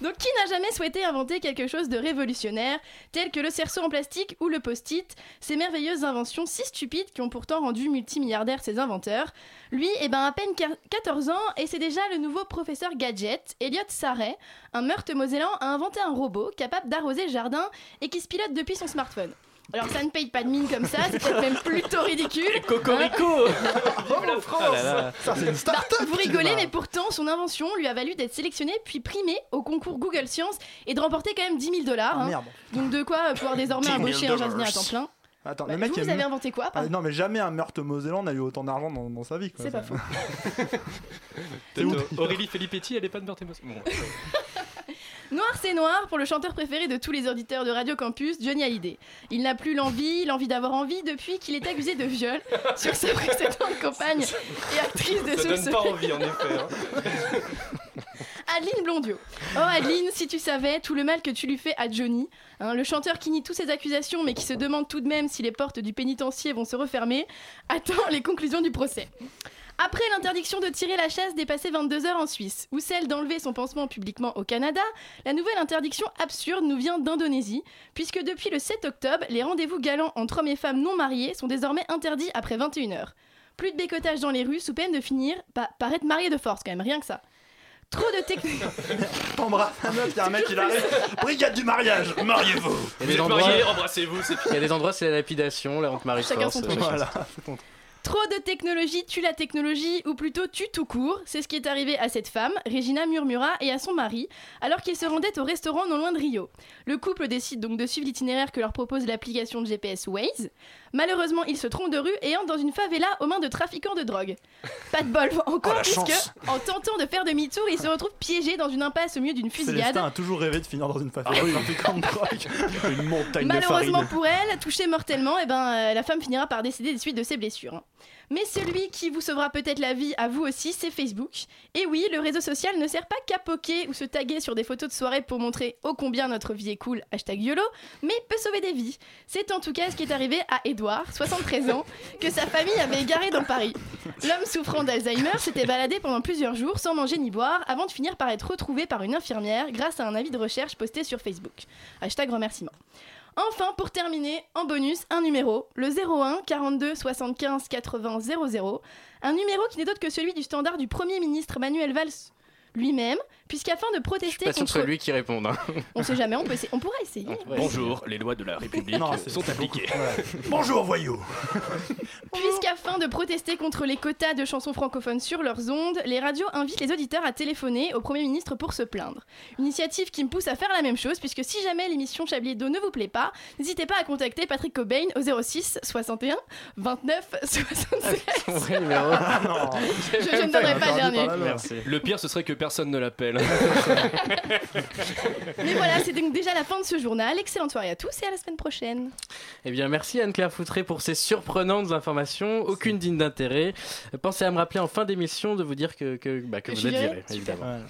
Donc qui n'a jamais souhaité inventer quelque chose de révolutionnaire, tel que le cerceau en plastique ou le post-it, ces merveilleuses inventions si stupides qui ont pourtant rendu multimilliardaires ses inventeurs Lui, eh ben à peine quar- 14 ans, et c'est déjà le nouveau professeur gadget, Elliot Sarret, un meurtre mosellan a inventé un robot capable d'arroser le jardin et qui se pilote depuis son smartphone. Alors ça ne paye pas de mine comme ça, c'est peut-être même plutôt ridicule. Cocorico Vive la France Oh là là. Ça, c'est une start-up Bah, Vous qui rigolez, mais pourtant, son invention lui a valu d'être sélectionné puis primé au concours Google Science et de remporter quand même 10 000 dollars. Ah, hein. merde. Donc de quoi euh, pouvoir désormais 10 000 embaucher un jardinier à temps plein? Attends, Bah, le mec vous, vous avez inventé quoi Ah, non, mais jamais un meurtre mosellan n'a eu autant d'argent dans, dans sa vie. C'est pas faux. Aurélie Filippetti, elle est pas de meurtre. Bon. Noir c'est noir pour le chanteur préféré de tous les auditeurs de Radio Campus, Johnny Hallyday. Il n'a plus l'envie, l'envie d'avoir envie depuis qu'il est accusé de viol sur sa précédente compagne et actrice de Ça donne pas envie en effet. hein. Adeline Blondio. Oh Adeline, si tu savais tout le mal que tu lui fais à Johnny, hein, le chanteur qui nie toutes ces accusations mais qui se demande tout de même si les portes du pénitencier vont se refermer, attend les conclusions du procès. Après l'interdiction de tirer la chasse dépassée 22 heures en Suisse, ou celle d'enlever son pansement publiquement au Canada, la nouvelle interdiction absurde nous vient d'Indonésie, puisque depuis le 7 octobre, les rendez-vous galants entre hommes et femmes non mariés sont désormais interdits après 21 heures. Plus de bécotage dans les rues sous peine de finir pa- par être marié de force, quand même, rien que ça. Trop de techniques. T'embrasses un autre, il y a un mec qui arrive. Brigade du mariage, mariez-vous. Il y a Vous des êtes endroits, mariés, embrassez-vous, c'est il y a des endroits, c'est la lapidation, la marie Chacun son truc. Voilà, c'est ton Trop de technologie tue la technologie, ou plutôt tue tout court. C'est ce qui est arrivé à cette femme, Regina Murmura, et à son mari, alors qu'ils se rendaient au restaurant non loin de Rio. Le couple décide donc de suivre l'itinéraire que leur propose l'application de GPS Waze. Malheureusement, ils se trompent de rue et entrent dans une favela aux mains de trafiquants de drogue. Pas de bol encore, Oh, puisque, chance. en tentant de faire demi-tour, ils se retrouvent piégés dans une impasse au milieu d'une fusillade. Célestin a toujours rêvé de finir dans une favela. Ah trafiquant de drogue. Une montagne de Malheureusement pour elle, touchée mortellement, eh ben, euh, la femme finira par décéder des suites de ses blessures. Mais celui qui vous sauvera peut-être la vie à vous aussi, c'est Facebook. Et oui, le réseau social ne sert pas qu'à poker ou se taguer sur des photos de soirée pour montrer ô combien notre vie est cool, hashtag YOLO, mais peut sauver des vies. C'est en tout cas ce qui est arrivé à Edouard, 73 ans, que sa famille avait égaré dans Paris. L'homme souffrant d'Alzheimer s'était baladé pendant plusieurs jours sans manger ni boire avant de finir par être retrouvé par une infirmière grâce à un avis de recherche posté sur Facebook. Hashtag remerciement. Enfin, pour terminer, en bonus, un numéro, le 01 42 75 80 00, un numéro qui n'est autre que celui du standard du Premier ministre Manuel Valls lui-même, puisqu'afin de protester Pas contre... lui qui réponde. hein. On sait jamais, on, peut essayer- on pourra essayer. Bonjour, les lois de la République Non, sont appliquées. Bonjour, voyou. Puisqu'afin de protester contre les quotas de chansons francophones sur leurs ondes, les radios invitent les auditeurs à téléphoner au Premier ministre pour se plaindre. Une initiative qui me pousse à faire la même chose, puisque si jamais l'émission Chablis Hebdo ne vous plaît pas, n'hésitez pas à contacter Patrick Cobain au 06 61 29 76. Vrai numéro. Je, je ne donnerai pas le dernier. Le pire, ce serait que personne ne l'appelle. Mais voilà, c'est donc déjà la fin de ce journal. Excellente soirée à tous et à la semaine prochaine. Eh bien, merci Anne-Claire Foutré pour ces surprenantes informations, aucune digne d'intérêt. Pensez à me rappeler en fin d'émission de vous dire que, que, bah, que vous je êtes viré, évidemment. Ouais.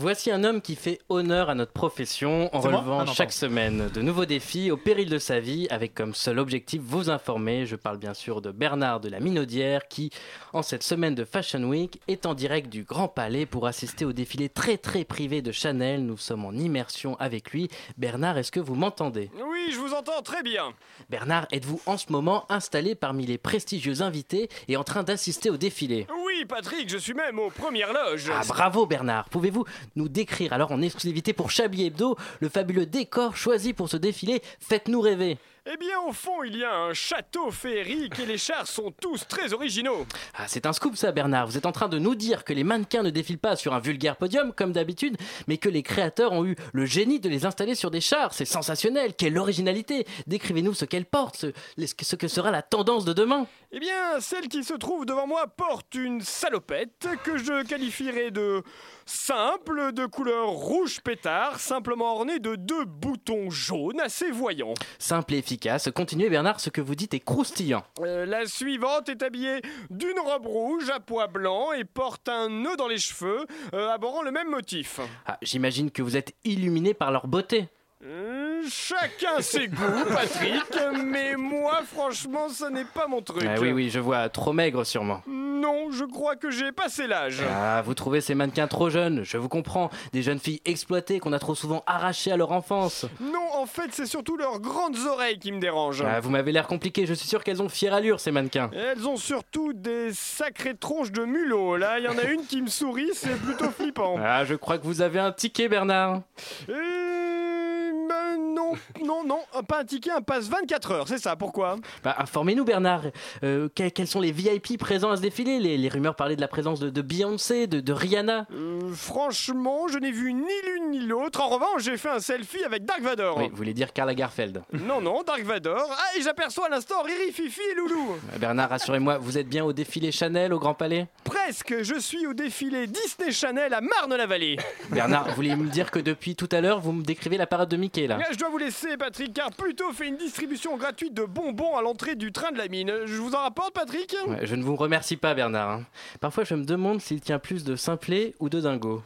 Voici un homme qui fait honneur à notre profession en relevant Ah non, chaque semaine de nouveaux défis au péril de sa vie, avec comme seul objectif vous informer. Je parle bien sûr de Bernard de la Minaudière qui, en cette semaine de Fashion Week, est en direct du Grand Palais pour assister au défilé très très privé de Chanel. Nous sommes en immersion avec lui. Bernard, est-ce que vous m'entendez? Oui, je vous entends très bien. Bernard, êtes-vous en ce moment installé parmi les prestigieux invités et en train d'assister au défilé? Oui, Oui, Patrick, je suis même aux premières loges. Ah bravo Bernard, pouvez-vous nous décrire. Alors en exclusivité pour Chablis Hebdo le fabuleux décor choisi pour ce défilé Faites-nous rêver Eh bien, au fond, il y a un château féerique et les chars sont tous très originaux. Ah, c'est un scoop ça Bernard, vous êtes en train de nous dire que les mannequins ne défilent pas sur un vulgaire podium comme d'habitude, mais que les créateurs ont eu le génie de les installer sur des chars, c'est sensationnel, quelle originalité. Décrivez-nous ce qu'elles portent, ce, ce que sera la tendance de demain. Eh bien, celle qui se trouve devant moi porte une salopette que je qualifierais de simple, de couleur rouge pétard, simplement ornée de deux boutons jaunes assez voyants. Simple et efficace, continuez Bernard, ce que vous dites est croustillant. Euh, la suivante est habillée d'une robe rouge à pois blanc et porte un nœud dans les cheveux, euh, abordant le même motif. Ah, J'imagine que vous êtes illuminé par leur beauté. Euh, chacun ses goûts, Patrick, mais moi, franchement, ça n'est pas mon truc. Ah oui, oui, je vois, trop maigre sûrement. Non, je crois que j'ai passé l'âge. Ah, vous trouvez ces mannequins trop jeunes, je vous comprends. Des jeunes filles exploitées qu'on a trop souvent arrachées à leur enfance. Non, en fait, c'est surtout leurs grandes oreilles qui me dérangent. Ah, vous m'avez l'air compliqué, je suis sûr qu'elles ont fière allure, ces mannequins. Elles ont surtout des sacrées tronches de mulot. Là, il y en a une qui me sourit, c'est plutôt flippant. Ah, je crois que vous avez un ticket, Bernard. Euh, non, non, non, pas un ticket, un passe 24 heures, c'est ça, pourquoi? Bah, informez-nous, Bernard. Euh, que- quels sont les VIP présents à ce défilé? Les, les rumeurs parlaient de la présence de, de Beyoncé, de, de Rihanna. Euh, Franchement, je n'ai vu ni l'une ni l'autre. En revanche, j'ai fait un selfie avec Dark Vador. Oui, vous voulez dire Karl Lagerfeld. Non, non, Dark Vador. Ah, et j'aperçois à l'instant Riri, Fifi et Loulou. Euh, Bernard, rassurez-moi, vous êtes bien au défilé Chanel au Grand Palais? Presque, je suis au défilé Disney Channel à Marne-la-Vallée. Bernard, vous voulez me dire que depuis tout à l'heure, vous me décrivez la parade de Mickey, là? Je dois vous laisser, Patrick, car Pluto fait une distribution gratuite de bonbons à l'entrée du train de la mine. Je vous en rapporte, Patrick? Je ne vous remercie pas, Bernard. Hein. Parfois, je me demande s'il tient plus de simplet ou de dingo.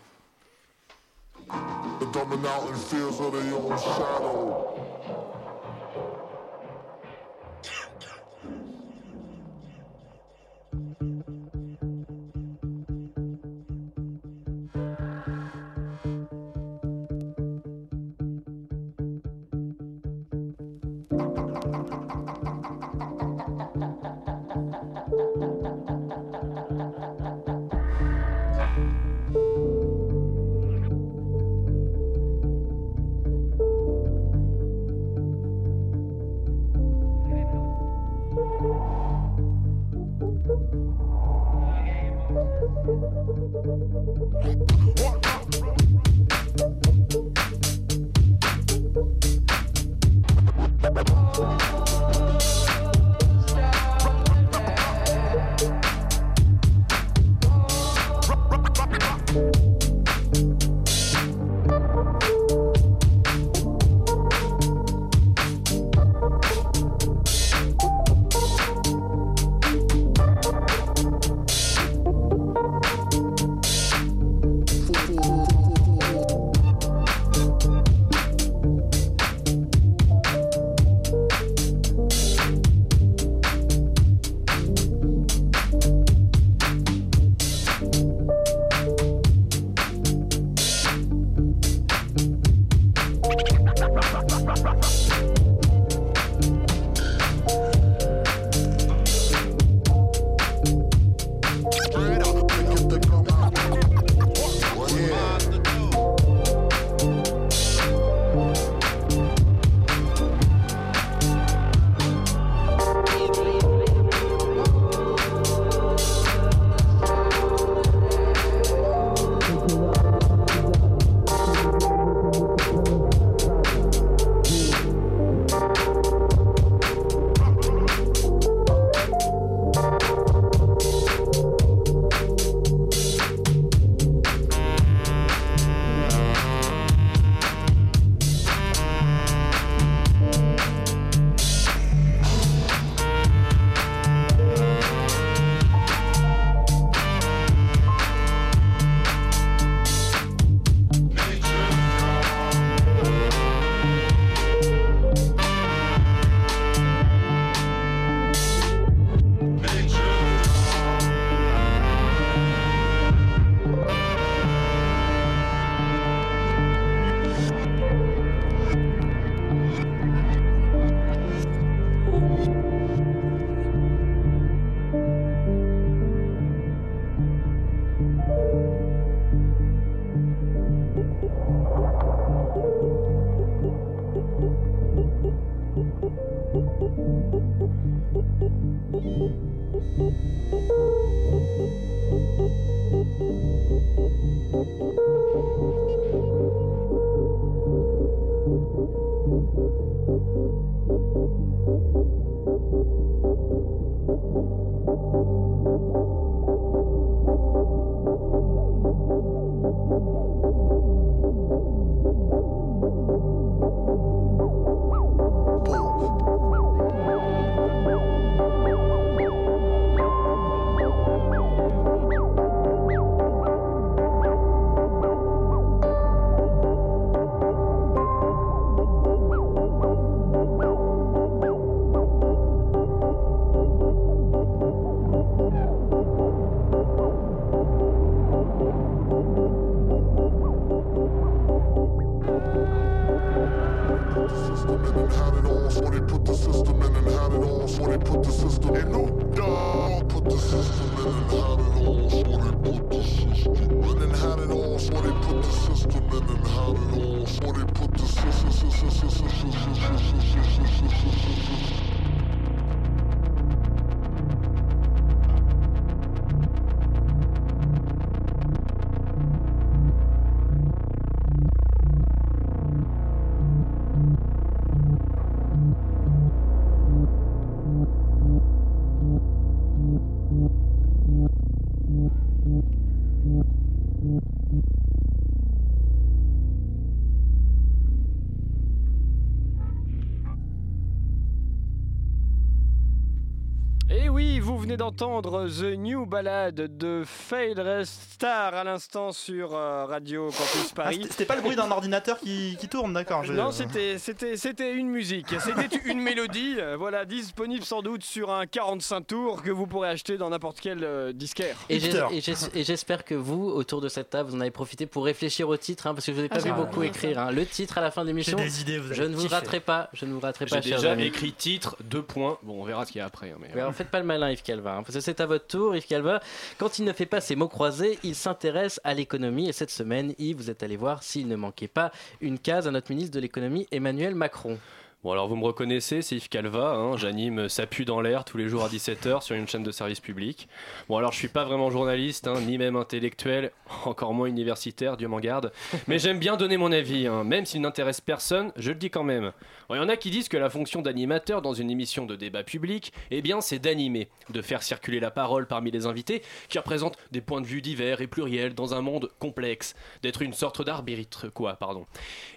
D'entendre The New Ballad de Fade Star à l'instant sur euh, Radio Campus Ah, Paris. c'était- C'était pas le bruit d'un ordinateur qui, qui tourne, d'accord. je- Non, c'était c'était c'était une musique, c'était une mélodie, euh, voilà, disponible sans doute sur un 45 tours que vous pourrez acheter dans n'importe quel euh, disquaire. Et j'es- et j'es- et j'espère que vous, autour de cette table, vous en avez profité pour réfléchir au titre, hein, parce que je vous ai pas Ah, vu j'ai beaucoup écrire. hein. Le titre à la fin de l'émission. J'ai des idées, vous allez Je ne vous raterai pas. Je ne vous raterai J'ai pas, chers déjà amis. écrit titre, deux points. Bon, on verra ce qu'il y a après. hein, mais, Ouais, alors faites pas le malin Yves Calva, c'est à votre tour Yves Calva. Quand il ne fait pas ses mots croisés, il s'intéresse à l'économie et cette semaine, Yves, vous êtes allé voir s'il ne manquait pas une case à notre ministre de l'économie Emmanuel Macron. Bon, alors vous me reconnaissez, c'est Yves Calva. hein, J'anime Ça pue dans l'air tous les jours à 17h sur une chaîne de service public. Bon, alors je suis pas vraiment journaliste, hein, ni même intellectuel, encore moins universitaire, Dieu m'en garde. Mais j'aime bien donner mon avis, hein, même s'il n'intéresse personne, je le dis quand même. Il y en a qui disent que la fonction d'animateur dans une émission de débat public, eh bien, c'est d'animer, de faire circuler la parole parmi les invités qui représentent des points de vue divers et pluriels dans un monde complexe, d'être une sorte d'arbitre, quoi, pardon.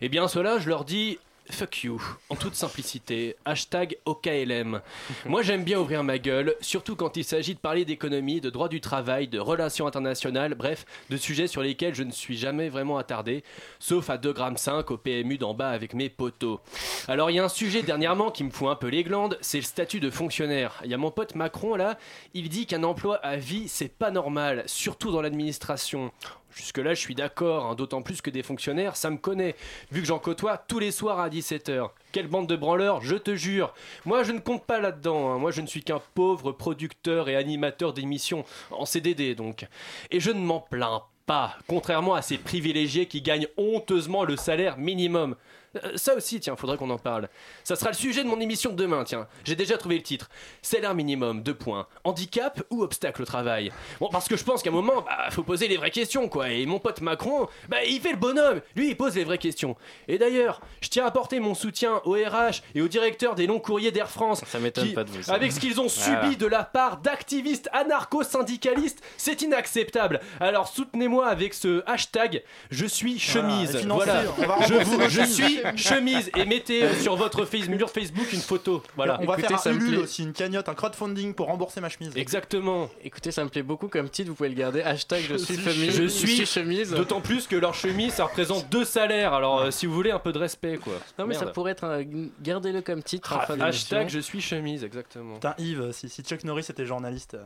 Eh bien, cela, je leur dis. Fuck you, en toute simplicité, hashtag OKLM. Moi j'aime bien ouvrir ma gueule, surtout quand il s'agit de parler d'économie, de droit du travail, de relations internationales, bref, de sujets sur lesquels je ne suis jamais vraiment attardé, sauf à 2,5 g au PMU d'en bas avec mes potos. Alors il y a un sujet dernièrement qui me fout un peu les glandes, c'est le statut de fonctionnaire. Il y a mon pote Macron là, il dit qu'un emploi à vie c'est pas normal, surtout dans l'administration. Jusque-là, je suis d'accord, hein, d'autant plus que des fonctionnaires, ça me connaît, vu que j'en côtoie tous les soirs à 17h. Quelle bande de branleurs, je te jure. Moi, je ne compte pas là-dedans. hein. Moi, je ne suis qu'un pauvre producteur et animateur d'émissions, en CDD donc. Et je ne m'en plains pas, contrairement à ces privilégiés qui gagnent honteusement le salaire minimum. Euh, Ça aussi, tiens, faudrait qu'on en parle. Ça sera le sujet de mon émission de demain, tiens. J'ai déjà trouvé le titre. Salaire minimum, deux points. Handicap ou obstacle au travail? Bon, parce que je pense qu'à un moment, bah, faut poser les vraies questions, quoi. Et mon pote Macron, bah, il fait le bonhomme. Lui, il pose les vraies questions. Et d'ailleurs, je tiens à apporter mon soutien au RH et au directeur des longs courriers d'Air France. Ça m'étonne pas de vous, ça. Avec ce qu'ils ont Voilà. subi de la part d'activistes anarcho-syndicalistes, c'est inacceptable. Alors soutenez-moi avec ce hashtag je suis chemise. voilà. on va Je, vous- je suis chemise et mettez euh, sur votre face- mur Facebook une photo. Voilà. On va Écoutez, faire ça un me Ulule plaît. aussi, une cagnotte, un crowdfunding pour rembourser ma chemise. Exactement. Écoutez, ça me plaît beaucoup comme titre, vous pouvez le garder. Hashtag je suis chemise. Je suis chemise. D'autant plus que leur chemise, ça représente deux salaires. Alors, euh, si vous voulez un peu de respect, quoi. Non mais ça pourrait être un... Gardez-le comme titre en Ah, fin hashtag je suis chemise, exactement. Putain, Yves, si, si Chuck Norris était journaliste. euh,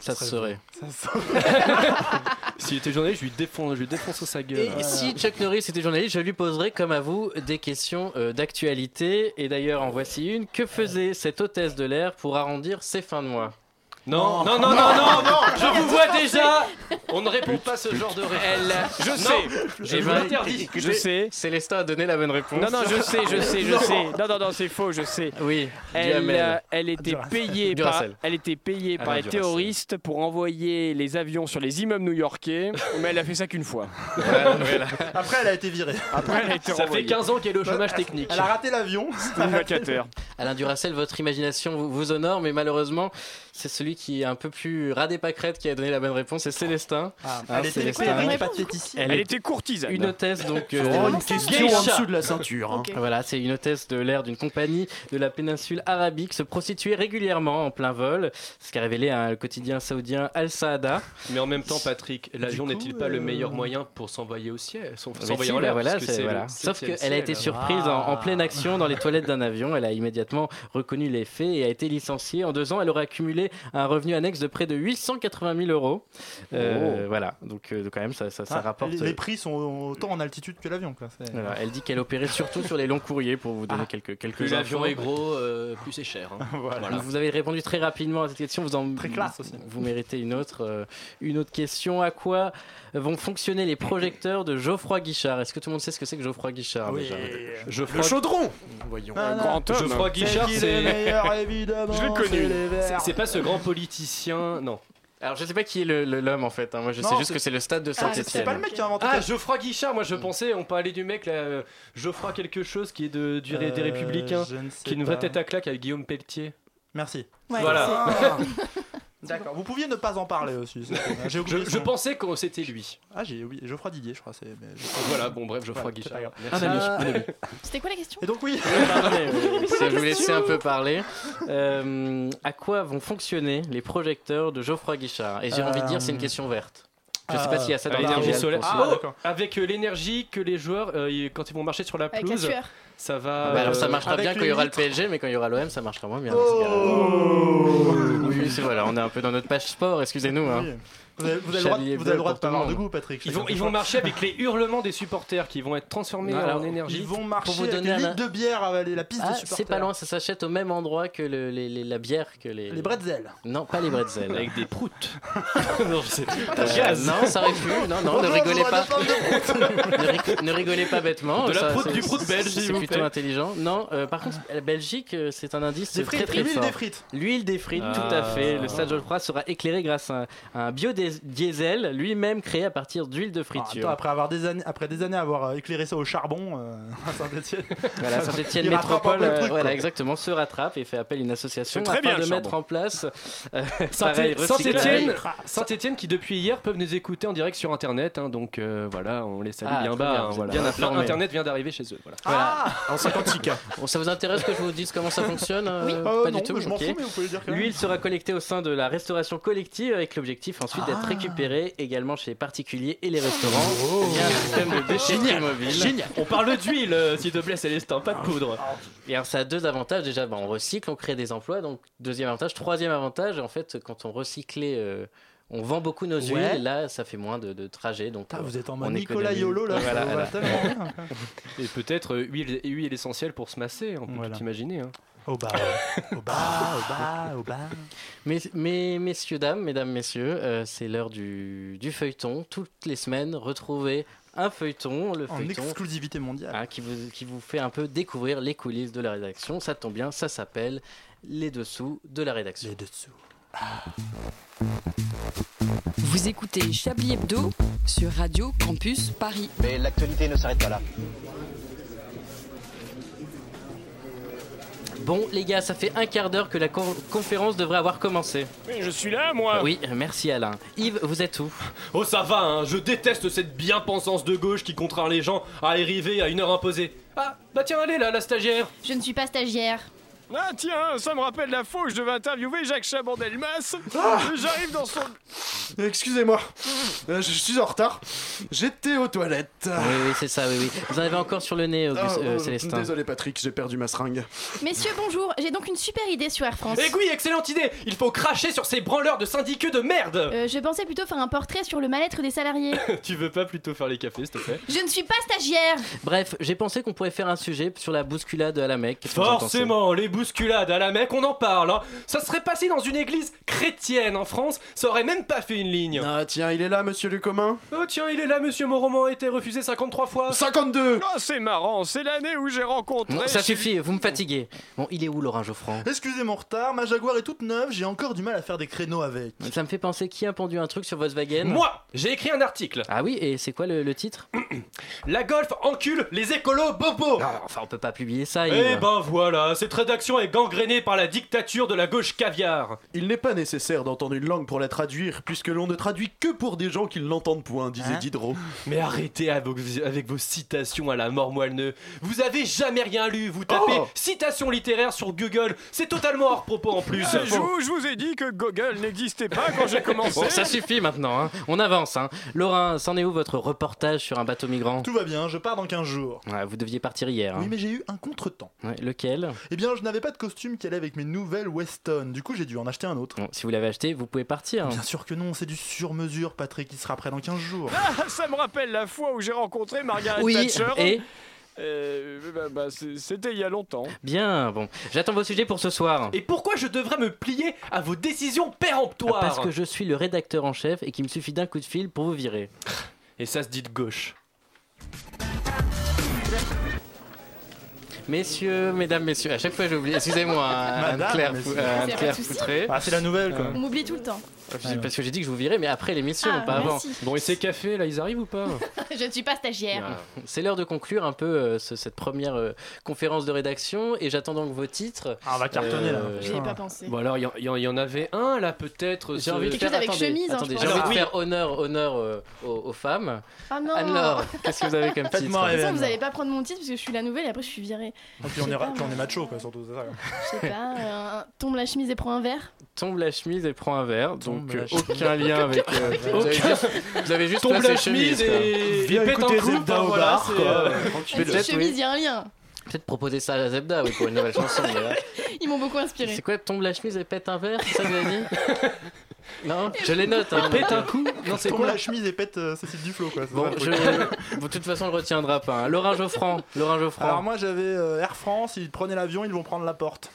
Ça se saurait. Ça se saurait. S'il était journaliste, je lui défonce, je lui défonce sa gueule. Et si Chuck Norris était journaliste, je lui poserais, comme à vous, des questions euh, d'actualité. Et d'ailleurs, en voici une. Que faisait cette hôtesse de l'air pour arrondir ses fins de mois? Non, non, non, non, non, non, je vous vois déjà. On ne répond pas ce genre de réponse. je sais, je vous l'interdis. je sais. Célestin a donné la bonne réponse. Non, non, je sais, je sais, je sais. Non, non, non, c'est faux, je sais. Oui, Elle, euh, elle était payée par, Duracell. elle était payée par les terroristes pour envoyer les avions sur les immeubles new-yorkais, mais elle a fait ça qu'une fois. Après, elle a été virée. Après, elle a été Ça fait renvoyée. 15 ans qu'elle est au chômage technique. Elle a raté l'avion. Un vacateur. Alain Duracel, votre imagination vous honore, mais malheureusement, c'est celui qui est un peu plus radé pâquerette qui a donné la bonne réponse, c'est Célestin. Ah, Hein, elle était Célestin. quoi, pas ici. Elle était courtisane. Une hôtesse, donc. euh, Oh, une question en dessous de la ceinture. hein. Voilà, c'est une hôtesse de l'air d'une compagnie de la péninsule arabique se prostituait régulièrement en plein vol, ce qu'a révélé un le quotidien saoudien Al Saada. Mais en même temps, Patrick, l'avion n'est-il pas le euh, meilleur moyen pour s'envoyer au ciel S'envoyer en bah l'air voilà, c'est le voilà. Sauf qu'elle a été surprise en, en pleine action dans les toilettes d'un avion. Elle a immédiatement reconnu les faits et a été licenciée. En deux ans, elle aurait accumulé un revenu annexe de près de 880 000 euros. Euh, Euh, Voilà, donc euh, quand même, ça, ça, ça Ah, rapporte. les, les prix sont autant en altitude que l'avion. quoi. C'est- Voilà, elle dit qu'elle opérait surtout sur les longs courriers pour vous donner Ah. quelques quelques Plus l'avion est gros, euh, plus c'est cher. hein. Voilà. Vous avez répondu très rapidement à cette question. Vous en Très classe aussi. Vous méritez une autre, euh, une autre question. À quoi vont fonctionner les projecteurs de Geoffroy Guichard? Est-ce que tout le monde sait ce que c'est que Geoffroy Guichard Oui. déjà? Geoffroy- Le chaudron Voyons. Ah, grand homme. Geoffroy Guichard, c'est- est meilleur, évidemment, Je l'ai connu. C'est pas ce grand politicien, non. Alors je sais pas qui est l'homme en fait. hein. Moi je Non, sais juste que c'est le stade de Ah, c'est- Saint-Etienne. pas le mec qui a inventé Ah, Geoffroy Guichard, moi je pensais, on parlait du mec là, euh, Geoffroy quelque chose qui est de, du, des Euh, Républicains, je ne sais qui est une vraie tête à claque avec Guillaume Pelletier. Merci. Ouais, Voilà. D'accord. Vous pouviez ne pas en parler aussi. Je, je pensais que c'était lui. Ah, j'ai oublié. Geoffroy Didier, je crois. c'est- mais je- Voilà, bon bref, Geoffroy Guichard. Un ami, un ami. C'était quoi la question? Et donc oui. Pardonnez, euh, je vous laisser un peu parler. Euh, à quoi vont fonctionner les projecteurs de Geoffroy Guichard? Et j'ai envie de dire c'est une question verte. Je sais pas Euh, s'il y a ça dans l'énergie solaire. Ah, oh, avec euh, l'énergie que les joueurs, euh, quand ils vont marcher sur la Avec la pelouse, sueur. Ça va. Bah alors ça euh, marchera bien quand il y aura le. PSG, mais quand il y aura l'OM, ça marchera moins bien. Oh. Oui, c'est voilà, on est un peu dans notre page sport, excusez-nous. hein. Vous avez, vous avez le droit, vous avez le droit de pour pas avoir de goût, Patrick. Ils vont, ils marcher avec les hurlements des supporters qui vont être transformés en énergie. Ils vont Pour marcher vous avec donner des un- litres de bière à la piste Ah, de c'est supporters. pas loin, ça s'achète au même endroit que le- les- les- la bière que les. Les bretzels. Non, pas les bretzels. Avec des proutes. non, je sais. Euh, Gaz. non, ça aurait pu. Non, non, ne rigolez pas. de- ne, rig- ne rigolez pas bêtement. De la proute c'est- du prout belge, C'est vous plutôt intelligent. Non, euh, par contre, la Belgique, euh, c'est un indice Des très frites, très l'huile fort. des frites. L'huile des frites, Ah. tout à fait. Le stade Geoffroy sera éclairé grâce à un, à un biodiesel lui-même créé à partir d'huile de Ah, attends, friture. après avoir des années, après des années à avoir euh, éclairé ça au charbon euh, à Saint-Etienne. Voilà, Métropole, euh, truc, voilà, quoi. exactement, se rattrape et fait appel à une association très afin bien, de le mettre en place euh. Saint-Etienne, Saint-Etienne qui depuis hier peuvent nous écouter en direct sur internet, hein, donc euh, voilà, on les salue Ah, bien bas. bien, hein, voilà. bien internet vient d'arriver chez eux. Voilà. En 56K. Bon, ça vous intéresse que je vous dise comment ça fonctionne euh, Oui. Pas Euh, du non, tout. L'huile sera collectée au sein de la restauration collective avec l'objectif ensuite d'être Ah. récupérée également chez les particuliers et les restaurants via un système de déchetterie mobile. Génial. On parle d'huile, euh, s'il te plaît, Célestin, pas de poudre. Et alors ça a deux avantages. Déjà, bah, on recycle, on crée des emplois. Donc deuxième avantage. Troisième avantage, en fait, quand on recyclait, euh, on vend beaucoup nos huiles. Ouais. Et là, ça fait moins de, de trajets. Donc Putain, euh, vous êtes en on mode Nicolas économise. Yolo là. Voilà, ça va voilà. tellement bien. Et peut-être euh, huile, huile essentielle pour se masser, on peut Voilà. tout imaginer. hein. Au bas, au bas, au bas, au bas. Mais, mais messieurs, dames, mesdames, messieurs, euh, c'est l'heure du, du feuilleton. Toutes les semaines, retrouvez un feuilleton, le En feuilleton exclusivité mondiale. hein, qui, vous, qui vous fait un peu découvrir les coulisses de la rédaction. Ça tombe bien, ça s'appelle Les Dessous de la rédaction. Les dessous. Vous écoutez Chablis Hebdo sur Radio Campus Paris. Mais l'actualité ne s'arrête pas là. Bon, les gars, ça fait un quart d'heure que la con- conférence devrait avoir commencé. Mais je suis là, moi Oui, merci Alain. Yves, vous êtes où? Oh ça va, hein, je déteste cette bien-pensance de gauche qui contraint les gens à arriver à une heure imposée. Ah, bah tiens, allez là, la stagiaire Je ne suis pas stagiaire. Ah tiens, ça me rappelle la fois où je devais interviewer Jacques Chaban-Delmas. Ah J'arrive dans son... Excusez-moi, Euh, je suis en retard. J'étais aux toilettes. Oui, oui, c'est ça, oui, oui. Vous en avez encore sur le nez, Auguste, Ah, euh, euh, Célestin. Désolé Patrick, j'ai perdu ma seringue. Messieurs, bonjour. J'ai donc une super idée sur Air France. Eh oui, excellente idée Il faut cracher sur ces branleurs de syndicats de merde Euh, je pensais plutôt faire un portrait sur le mal-être des salariés. Tu veux pas plutôt faire les cafés, s'il te plaît? Je ne suis pas stagiaire. Bref, j'ai pensé qu'on pourrait faire un sujet sur la bousculade à la Mecque. Forcément, les bousculades à la Mecque, on en parle. hein. Ça serait passé dans une église chrétienne en France, ça aurait même pas fait une ligne. Ah tiens, il est là, monsieur le commun. Oh tiens, il est là, monsieur, mon roman a été refusé 53 fois. 52 Oh, c'est marrant, c'est l'année où j'ai rencontré... Bon, ça suffit, vous me fatiguez. Bon, il est où Laurent Geoffrand Excusez mon retard, ma Jaguar est toute neuve, j'ai encore du mal à faire des créneaux avec. Ça me fait penser qui a pendu un truc sur Volkswagen? Moi, j'ai écrit un article. Ah oui, et c'est quoi le, le titre? La Golf encule les écolos bobos. Ah, Enfin, on peut pas publier ça. Eh ben voilà, cette rédaction est gangrénée par la dictature de la gauche caviar. Il n'est pas nécessaire d'entendre une langue pour la traduire, puisque l'on ne traduit que pour des gens qui ne l'entendent point, disait Hein Diderot. Mais arrêtez avec, avec vos citations à la mort moelleux. Vous avez jamais rien lu, vous tapez Oh citation littéraire sur Google, c'est totalement hors propos en plus. Ah, je, vous, je vous ai dit que Google n'existait pas quand j'ai commencé. Bon, ça suffit maintenant, hein. on avance. Hein. Laurent, c'en est où votre reportage sur un bateau migrant? Tout va bien, je pars dans 15 jours. Ouais, Vous deviez partir hier. hein. Oui, mais j'ai eu un contretemps. Ouais, lequel? Eh bien, je n'avais n'avais pas de costume qui allait avec mes nouvelles Weston. Du coup, j'ai dû en acheter un autre. Bon, si vous l'avez acheté, vous pouvez partir. Bien sûr que non, c'est du sur-mesure, Patrick, qui sera prêt dans 15 jours. Ah, ça me rappelle la fois où j'ai rencontré Margaret Oui, Thatcher. et Euh, bah, bah, C'était il y a longtemps. Bien, bon. J'attends vos sujets pour ce soir. Et pourquoi je devrais me plier à vos décisions péremptoires Parce que je suis le rédacteur en chef et qu'il me suffit d'un coup de fil pour vous virer. Et ça se dit de gauche. Messieurs, mesdames, messieurs, à chaque fois j'oublie. Excusez-moi, hein, Madame, Anne-Claire messieurs. Euh, Anne-Claire. Foutré. Ah, c'est la nouvelle, quoi. On m'oublie tout le temps. Parce que j'ai dit que je vous virais, mais après l'émission, Ah, pas avant. Bon, et ces cafés, là, ils arrivent ou pas Je ne suis pas stagiaire. C'est l'heure de conclure un peu euh, ce- cette première euh, conférence de rédaction et j'attends donc vos titres. Ah, on va cartonner, là. J'y ai pas pensé. Bon, alors, il y en- y, y avait un, là, peut-être. J'ai envie de Quelque faire, chose avec attendez, chemise, hein, attendez, j'ai envie de Alors, faire honneur, honneur euh, aux, aux femmes. Ah non Anne-Laure, qu'est-ce que vous avez comme titre De toute façon, vous Anne-Laure. allez pas prendre mon titre parce que je suis la nouvelle et après je suis virée. Et puis on est, macho, quoi, surtout. c'est ça, quoi. Je sais pas, euh, tombe la chemise et prends un verre. Tombe la chemise et prend un verre. Donc la euh, chemise. aucun lien avec. euh, vous, avez juste, vous avez juste Tombe placé la chemise. et, Viens pète un écouter coup. Zebda enfin, au voilà, bar, c'est, quoi. euh, Peut-être, chemise, oui. il y a un lien. Peut-être proposer ça à la Zebda oui, pour une nouvelle chanson. Ils m'ont beaucoup inspiré. C'est quoi Tombe la chemise et pète un verre C'est ça que vous avez dit Non Je les note. hein, Pète donc, un euh, coup Non, c'est Tombe quoi la chemise et pète euh, Cécile Duflo, quoi. c'est Bon, ça, le je... truc. bon, de toute façon, on le retiendra pas. hein. Laurent Geoffrand. Laurent Geoffrand. Alors moi j'avais euh, Air France, ils prenaient l'avion, ils vont prendre la porte.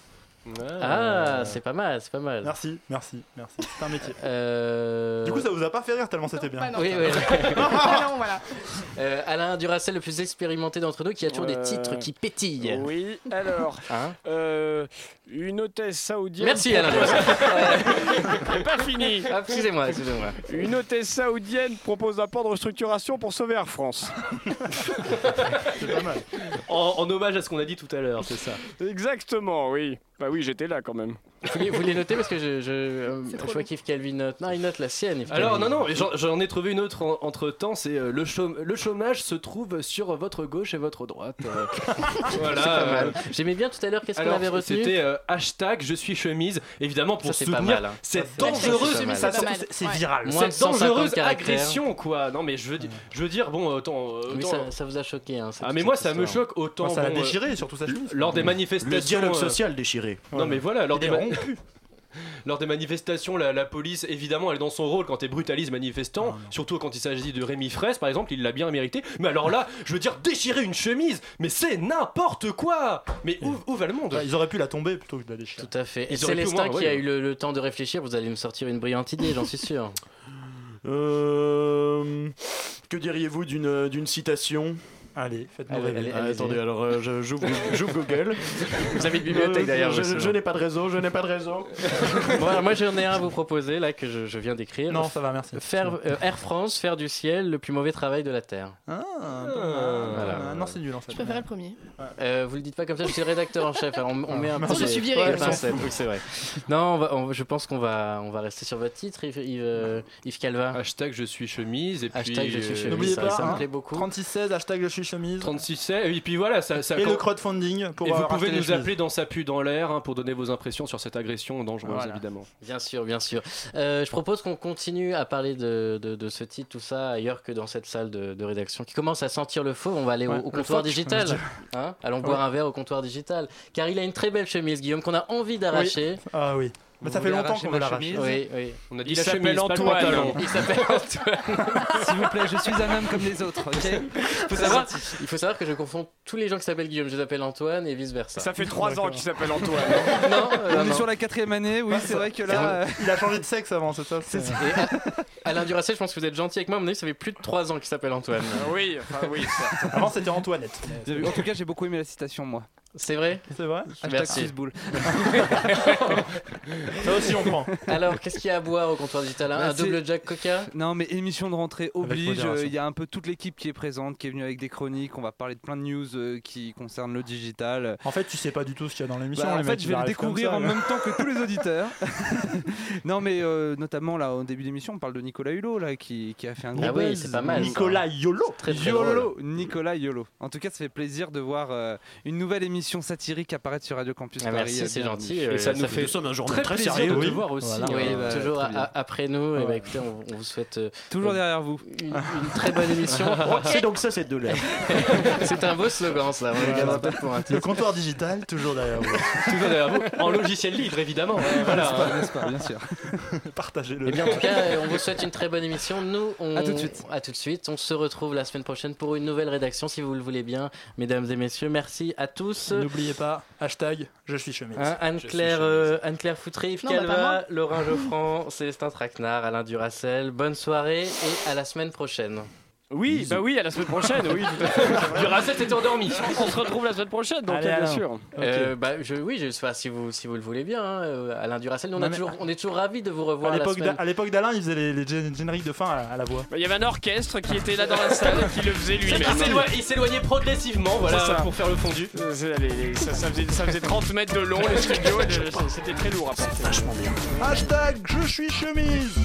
Ah, c'est pas mal, c'est pas mal. Merci, merci, merci. C'est un métier. Euh... Du coup, ça vous a pas fait rire tellement c'était bien. Bah non. Oui, oui. Ah non, voilà. Euh, Alain Duracel, le plus expérimenté d'entre nous, qui a toujours des titres qui pétillent. Oui, alors, Hein euh, une hôtesse saoudienne. Merci Alain Duracell. Pas fini. Ah, excusez-moi, excusez-moi. Une hôtesse saoudienne propose un plan de restructuration pour sauver Air France. C'est pas mal. en, en hommage à ce qu'on a dit tout à l'heure, c'est ça. Exactement, oui. Bah oui, j'étais là quand même. Vous les, vous les notez parce que je, je, euh, je vois qu'Yves Calvi note. Non, il note la sienne. Yves Alors, non, non, j'en- ai trouvé une autre en- entre temps, c'est euh, le, chôme- le chômage se trouve sur votre gauche et votre droite. euh, voilà. Euh, J'aimais bien tout à l'heure, qu'est-ce qu'on avait retenu c'était euh, hashtag je suis chemise, évidemment pour Ça, c'est pas soutenir mal, hein. cette Ça, dangereuse, c'est Ouais. viral. Moins cette 150 dangereuse agression, quoi. Non, mais je veux, dire- je veux dire, bon, autant. euh, Oui, autant- ça, ça vous a choqué. Hein, ah, mais moi, ça me choque autant. Ça euh, déchiré, surtout sa chemise. lors des manifestations. Le dialogue social déchiré. Non, mais voilà, lors des, lors des manifestations, la, la police, évidemment, elle est dans son rôle quand elle brutalise manifestants, surtout quand il s'agit de Rémi Fraisse, par exemple, il l'a bien mérité. Mais alors là, je veux dire, déchirer une chemise, mais c'est n'importe quoi Mais où, où va le monde? Ils auraient pu la tomber plutôt que de la déchirer. Tout à fait. Et Ils Célestin moins, qui ouais. a eu le, le temps de réfléchir, vous allez nous sortir une brillante idée, j'en suis sûr. Euh, que diriez-vous d'une d'une citation? Allez, faites-nous Allez, rêver. allez, Ah. Attendez, alors euh, je- j'ouvre j'ouvre Google. Vous avez une bibliothèque Euh, derrière je, n'ai pas de réseau, je n'ai pas de réseau. Moi j'en ai un à vous proposer là que je, je viens d'écrire. Non, ça va, merci. Faire, euh, Air France, faire du ciel le plus mauvais travail de la Terre. Ah. Voilà. Ah, Non, c'est nul en fait. Je préférais le premier. Euh, vous le dites pas comme ça, je suis le rédacteur en chef. alors on, on met un peu Je suis viré, pincettes, Oui, c'est vrai. Non, on va- on- je pense qu'on va, on va rester sur votre titre, Yves, Yves, Yves Calva. Hashtag je suis chemise, et puis. Hashtag je suis chemise. N'oubliez ça, pas, ça me hein, plaît beaucoup. 3616, hashtag je suis chemise. 36 et puis voilà, ça. ça Et quand- le crowdfunding pour et vous pouvez nous chemises. appeler dans sa pu dans l'air hein, pour donner vos impressions sur cette agression dangereuse, Voilà. évidemment. Bien sûr, bien sûr. Euh, je propose qu'on continue à parler de, de- de ce titre, tout ça, ailleurs que dans cette salle de, de rédaction qui commence à sentir le faux. On va aller au- Ouais, au, le comptoir digital. Hein Allons boire un verre au comptoir digital. Car il a une très belle chemise, Guillaume, qu'on a envie d'arracher. Ah oui. Mais ça fait longtemps qu'on veut l'arracher. chemise Oui, oui. On a dit Il la s'appelle chemise, pas le Antoine. pantalon. Il s'appelle Antoine. S'il vous plaît, je suis un homme comme les autres, ok Il faut savoir, il faut savoir que je confonds tous les gens qui s'appellent Guillaume. Je les appelle Antoine et vice versa. Ça fait trois ans qu'il s'appelle Antoine. Non, euh, On est sur la quatrième année, oui, c'est vrai que là. euh, Il a changé de sexe avant, c'est ça Et à- Alain Duracel, je pense que vous êtes gentil avec moi. À mon avis, ça fait plus de 3 ans qu'il s'appelle Antoine. oui, enfin oui. ça. Avant c'était Antoinette. En tout cas, j'ai beaucoup aimé la citation, moi. C'est vrai C'est vrai Hashtag. Fistbull. Ça aussi on prend. Alors, qu'est-ce qu'il y a à boire au comptoir digital hein Bah, Un double Jack Coca Non, mais émission de rentrée oblige. euh, Il y a un peu toute l'équipe qui est présente, qui est venue avec des chroniques. On va parler de plein de news euh, qui concernent le digital. En fait, tu sais pas du tout ce qu'il y a dans l'émission. Bah, en les fait, je vais le découvrir ça, en même temps que tous les auditeurs. non, mais euh, notamment là, au début d'émission, on parle de Nicolas Hulot là, qui, qui a fait un gros Ah oui, buzz. c'est pas mal. Nicolas Yolo. Très très drôle. Yolo, Nicolas Yolo. En tout cas, ça fait plaisir de voir euh, une nouvelle émission émission satirique apparaître sur Radio Campus Ah, Paris. merci, euh, c'est gentil. euh, Et ça nous fait nous sommes un journal très sérieux. de voir aussi. Voilà. Oui, Oui, bah, toujours après nous. Et Ouais. bah, écoutez, on, on vous souhaite euh, Toujours derrière vous. une, une très bonne émission. C'est donc ça, cette douleur. C'est un beau slogan, ça. On le pour un comptoir digital, toujours derrière vous. Toujours derrière vous. En logiciel libre, évidemment. Euh, voilà. N'est-ce pas, bien sûr. Partagez-le. Eh bien, en tout cas, euh, on vous souhaite une très bonne émission. Nous, on... À tout de suite. À tout de suite. On se retrouve la semaine prochaine pour une nouvelle rédaction, si vous le voulez bien. Mesdames et messieurs, merci à tous. N'oubliez pas, hashtag je suis chemise. Hein, Anne-Claire euh, Anne-Claire Foutré, Yves Non, bah, Calva, moi. Laurent Geoffrand, Célestin Traquenard, Alain Duracel. Bonne soirée et à la semaine prochaine. Oui, bah oui, à la semaine prochaine, oui, tout à fait. Duracell s'est endormi. On se retrouve la semaine prochaine, donc Allez, bien sûr. Euh, bah, je, oui, je, enfin, si, vous, si vous le voulez bien, hein, euh, Alain Duracel, nous, on, Non, a mais- toujours, on est toujours ravis de vous revoir À l'époque d'Alain, il faisait les, les gén- génériques de fin à, à la voix. Bah, Il y avait un orchestre qui était là dans la salle et qui le faisait lui-même. il s'éloignait progressivement, voilà, ça. pour faire le fondu. Euh, Ça, ça faisait, ça faisait 30 mètres de long, les studios, c'était très lourd à porter. Hashtag je suis chemise